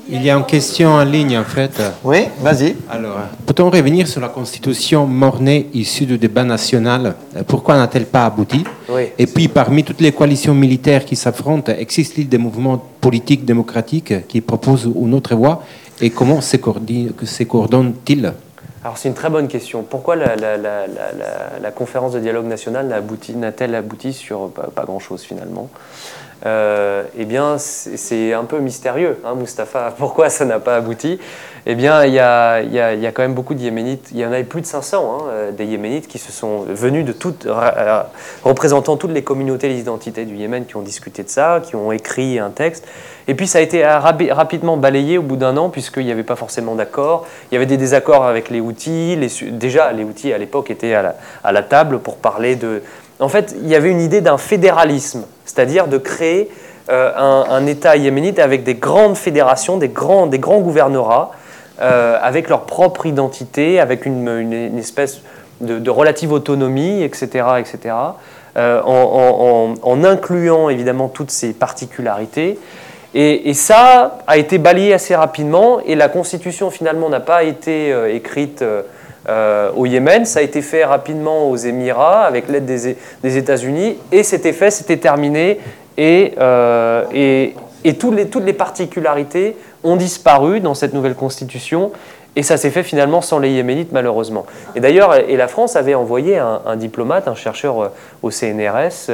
[SPEAKER 9] Il y a une question en ligne en fait.
[SPEAKER 1] Oui, vas-y.
[SPEAKER 9] Alors, peut-on revenir sur la constitution mornée issue du débat national Pourquoi n'a-t-elle pas abouti?
[SPEAKER 2] Oui.
[SPEAKER 9] Et puis, parmi toutes les coalitions militaires qui s'affrontent, existe-t-il des mouvements politiques démocratiques qui proposent une autre voie? Et comment se coordonnent- se coordonnent-ils
[SPEAKER 2] Alors c'est une très bonne question. Pourquoi la, conférence de dialogue national n'a-t-elle abouti sur pas grand-chose finalement? Euh, Eh bien, c'est un peu mystérieux, hein, Mustapha. [laughs] Pourquoi ça n'a pas abouti? Eh bien, il y a, y a- y a quand même beaucoup de Yéménites. Il y en avait plus de 500 hein, euh, des Yéménites qui se sont venus de toutes, représentant toutes les communautés les identités du Yémen qui ont discuté de ça, qui ont écrit un texte. Et puis ça a été rapidement balayé au bout d'un an, puisqu'il n'y avait pas forcément d'accord. Il y avait des désaccords avec les Su- déjà, les Houthis, à l'époque, étaient à la table pour parler de... En fait, il y avait une idée d'un fédéralisme, c'est-à-dire de créer euh, un, État yéménite avec des grandes fédérations, des grands, des gouvernorats, euh, avec leur propre identité, avec une, espèce de, relative autonomie, etc., etc., euh, en, incluant évidemment toutes ces particularités. Et, ça a été balayé assez rapidement, et la constitution finalement n'a pas été écrite euh, au Yémen, ça a été fait rapidement aux Émirats avec l'aide des, des États-Unis, et c'était fait, c'était terminé, et, euh, et, et toutes, les, toutes les particularités ont disparu dans cette nouvelle constitution, et ça s'est fait finalement sans les Yéménites malheureusement. Et d'ailleurs, et la France avait envoyé un, un diplomate, un chercheur euh, au CNRS,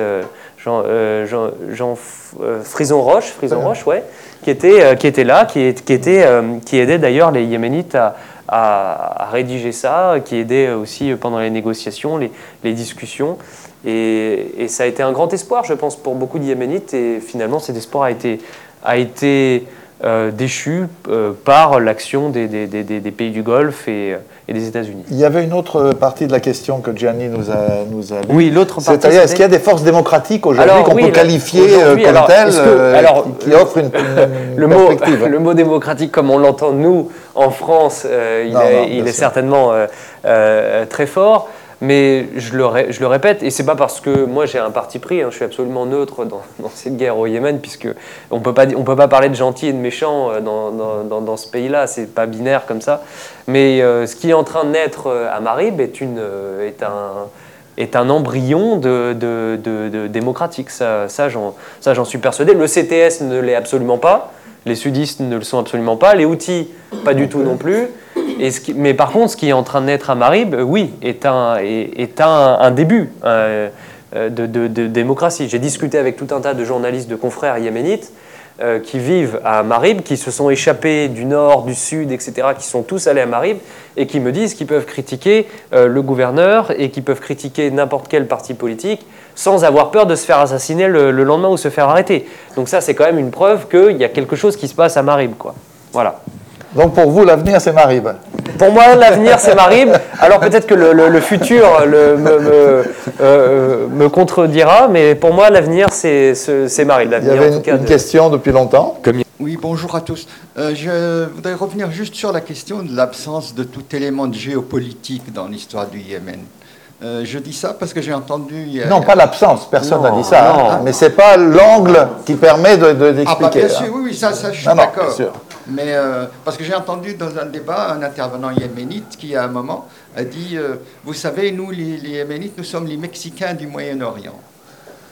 [SPEAKER 2] Jean, euh, Jean, Jean F- euh, Frison Roche, Frison Roche, ouais, qui était, euh, qui était là, qui, qui, était, qui aidait d'ailleurs les Yéménites à, à- rédiger ça, qui aidait aussi pendant les négociations, les, discussions. Et, ça a été un grand espoir, je pense, pour beaucoup de Yéménites. Et finalement, cet espoir a été, a été euh, déchu euh, par l'action des, des- des- des- des pays du Golfe et, et des États-Unis.
[SPEAKER 1] Il y avait une autre partie de la question que Gianni nous a, nous a.
[SPEAKER 2] Oui, l'autre partie,
[SPEAKER 1] C'est-à-dire, est-ce qu'il y a des forces démocratiques aujourd'hui qu'on
[SPEAKER 2] oui,
[SPEAKER 1] peut qualifier euh, comme
[SPEAKER 2] alors,
[SPEAKER 1] telles,
[SPEAKER 2] est-ce que-
[SPEAKER 1] euh,
[SPEAKER 2] alors,
[SPEAKER 1] qui, offrent une, une
[SPEAKER 2] le mot,
[SPEAKER 1] perspective
[SPEAKER 2] le mot démocratique, comme on l'entend nous en France, euh, il
[SPEAKER 1] Non,
[SPEAKER 2] est,
[SPEAKER 1] non,
[SPEAKER 2] il
[SPEAKER 1] bien
[SPEAKER 2] est
[SPEAKER 1] sûr.
[SPEAKER 2] certainement euh, euh, très fort. Mais je le, répète, et c'est pas parce que moi j'ai un parti pris, hein, je suis absolument neutre dans, [laughs] cette guerre au Yémen, puisque on peut pas on peut pas parler de gentils et de méchants euh, dans, dans- ce pays-là, c'est pas binaire comme ça. Mais euh, ce qui est en train de naître euh, à Marib est une est un est un embryon de, de- de- de démocratique. Ça, ça, j'en suis persuadé. Le CTS ne l'est absolument pas. Les sudistes ne le sont absolument pas. Les outils, pas du tout non plus. Mais par contre, ce qui est en train de naître à Marib, euh, oui, est un, est, un, un début euh, euh, de, démocratie. J'ai discuté avec tout un tas de journalistes, de confrères yéménites qui vivent à Marib, qui se sont échappés du nord, du sud, etc., qui sont tous allés à Marib et qui me disent qu'ils peuvent critiquer le gouverneur et qui peuvent critiquer n'importe quel parti politique sans avoir peur de se faire assassiner le, le lendemain ou se faire arrêter. Donc ça, c'est quand même une preuve qu'il y a quelque chose qui se passe à Marib. Quoi. Voilà.
[SPEAKER 1] Donc pour vous, l'avenir, c'est Marib.
[SPEAKER 2] Pour moi, l'avenir, c'est Marib. Alors peut-être que le, le- le futur le- me, me, euh, me contredira, mais pour moi, l'avenir, c'est ce- c'est Marib.
[SPEAKER 1] Il y avait
[SPEAKER 2] en tout
[SPEAKER 1] une,
[SPEAKER 2] cas.
[SPEAKER 1] une
[SPEAKER 2] de-
[SPEAKER 1] question depuis longtemps.
[SPEAKER 10] Oui, bonjour à tous. Euh, je voudrais revenir juste sur la question de l'absence de tout élément de géopolitique dans l'histoire du Yémen. Euh, je dis ça parce que j'ai entendu.
[SPEAKER 1] Non, pas l'absence, personne n'a dit ça.
[SPEAKER 2] non.
[SPEAKER 1] hein. Mais c'est pas l'angle qui permet de- de-
[SPEAKER 10] Ah, bah,
[SPEAKER 1] d'expliquer.
[SPEAKER 10] bien
[SPEAKER 1] hein.
[SPEAKER 10] sûr, oui, oui, ça, ça je suis
[SPEAKER 1] Non, non,
[SPEAKER 10] d'accord. Mais euh, parce que j'ai entendu dans un débat un intervenant yéménite qui, à un moment, a dit euh, Vous savez, nous, les, les Yéménites, nous sommes les Mexicains du Moyen-Orient.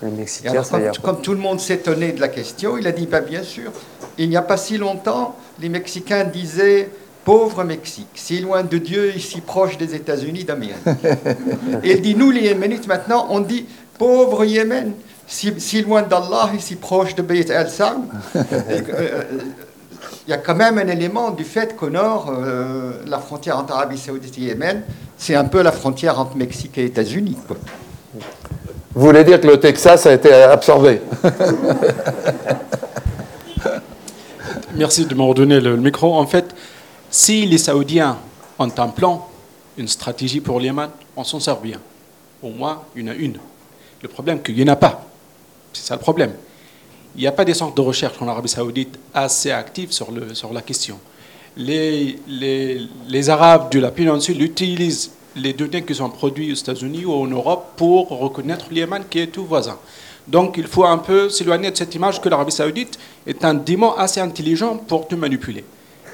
[SPEAKER 2] Les Mexicains,
[SPEAKER 10] alors, comme, comme tout le monde s'étonnait de la question, il a dit bah, Bien sûr, il n'y a pas si longtemps, les Mexicains disaient Pauvre Mexique, si loin de Dieu et si proche des États-Unis d'Amérique. [laughs] et il dit Nous, les Yéménites, maintenant, on dit Pauvre Yémen, si, si loin d'Allah et si proche de Beit al-Sam. Il y a quand même un élément du fait qu'au nord, euh, la frontière entre Arabie Saoudite et Yémen, c'est un peu la frontière entre Mexique et États-Unis. quoi.
[SPEAKER 1] Vous voulez dire que le Texas a été absorbé [laughs]
[SPEAKER 7] Merci de me redonner le micro. En fait, si les Saoudiens ont un plan, une stratégie pour l'Yémen, on s'en sort bien. Au moins, il y en a une. Le problème, c'est qu'il n'y en a pas. C'est ça le problème. Il n'y a pas des centres de recherche en Arabie Saoudite assez actifs sur, le, sur la question. Les, les, les Arabes de la péninsule utilisent les données qui sont produites aux États-Unis ou en Europe pour reconnaître l'Yémen qui est tout voisin. Donc il faut un peu s'éloigner de cette image que l'Arabie Saoudite est un démon assez intelligent pour te manipuler.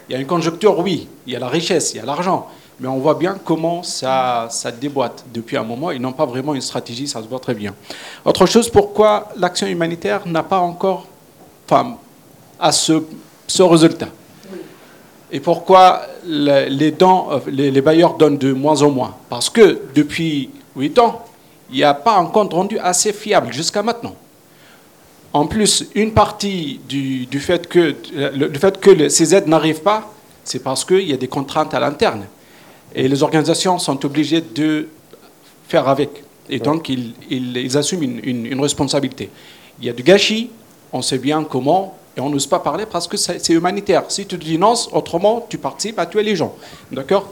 [SPEAKER 7] Il y a une conjoncture, oui, il y a la richesse, il y a l'argent, mais on voit bien comment ça, déboîte depuis un moment. Ils n'ont pas vraiment une stratégie, ça se voit très bien. Autre chose, pourquoi l'action humanitaire n'a pas encore, enfin, à ce, résultat? Et pourquoi les, dons, euh, les, bailleurs donnent de moins en moins? Parce que depuis 8 ans, il n'y a pas un compte rendu assez fiable jusqu'à maintenant. En plus, une partie du, du fait, que, le, fait que ces aides n'arrivent pas, c'est parce qu'il y a des contraintes à l'interne. Et les organisations sont obligées de faire avec. Et donc, ils, ils, assument une, une, une responsabilité. Il y a du gâchis, on sait bien comment, et on n'ose pas parler parce que c'est humanitaire. Si tu te finances, autrement, tu participes à tuer les gens. D'accord?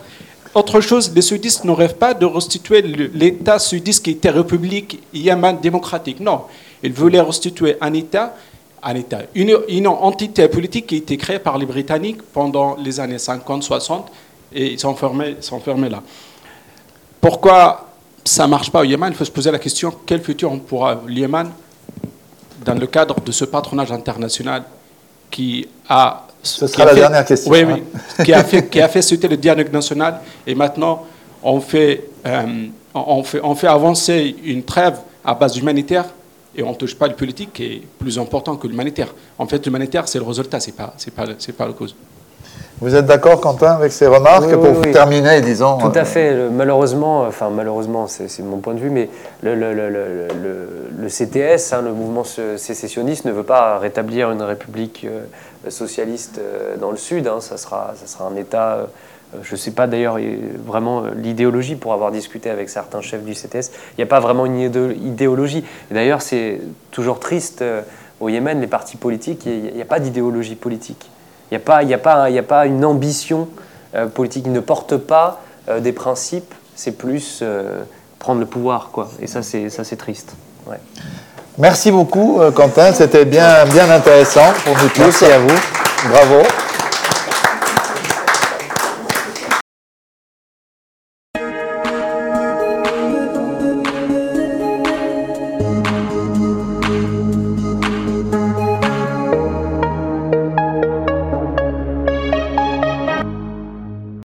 [SPEAKER 7] Autre chose, les sudistes ne rêvent pas de restituer l'État sudiste qui était République Yémen démocratique. Non. Ils voulaient restituer un État, un État, une, une entité politique qui a été créée par les Britanniques pendant les années 50-60 et ils sont fermés, sont fermés là. Pourquoi ça ne marche pas au Yémen? Il faut se poser la question quel futur on pourra au Yémen dans le cadre de ce patronage international qui a.
[SPEAKER 1] Ce sera la dernière question.
[SPEAKER 7] Oui, oui. Hein. [laughs] qui, a fait, qui a fait [laughs] sauter le dialogue national et maintenant on fait, euh, on, fait, on fait avancer une trêve à base humanitaire et on ne touche pas le politique qui est plus important que l'humanitaire. En fait, l'humanitaire, c'est le résultat, ce n'est pas, pas, pas la cause.
[SPEAKER 1] Vous êtes d'accord, Quentin, avec ces remarques Pour terminer, disons.
[SPEAKER 2] Tout à euh, fait. Malheureusement, enfin, malheureusement, c'est mon point de vue, mais le, le, le, le CTS, hein, le mouvement sécessionniste, ne veut pas rétablir une république euh, socialiste euh, dans le Sud. Hein. ça, sera, ça sera un État. Je ne sais pas d'ailleurs vraiment l'idéologie pour avoir discuté avec certains chefs du CTS. Il n'y a pas vraiment une idéologie. D'ailleurs, c'est toujours triste au Yémen, les partis politiques, il n'y a pas d'idéologie politique. Il n'y a, pas, a, pas, a pas une ambition euh, politique. Il ne porte pas euh, des principes, c'est plus euh, prendre le pouvoir. Quoi. Et ça, c'est triste. Ouais.
[SPEAKER 1] Merci beaucoup, Quentin. C'était bien, bien intéressant pour nous tous.
[SPEAKER 2] Merci à vous.
[SPEAKER 1] Bravo.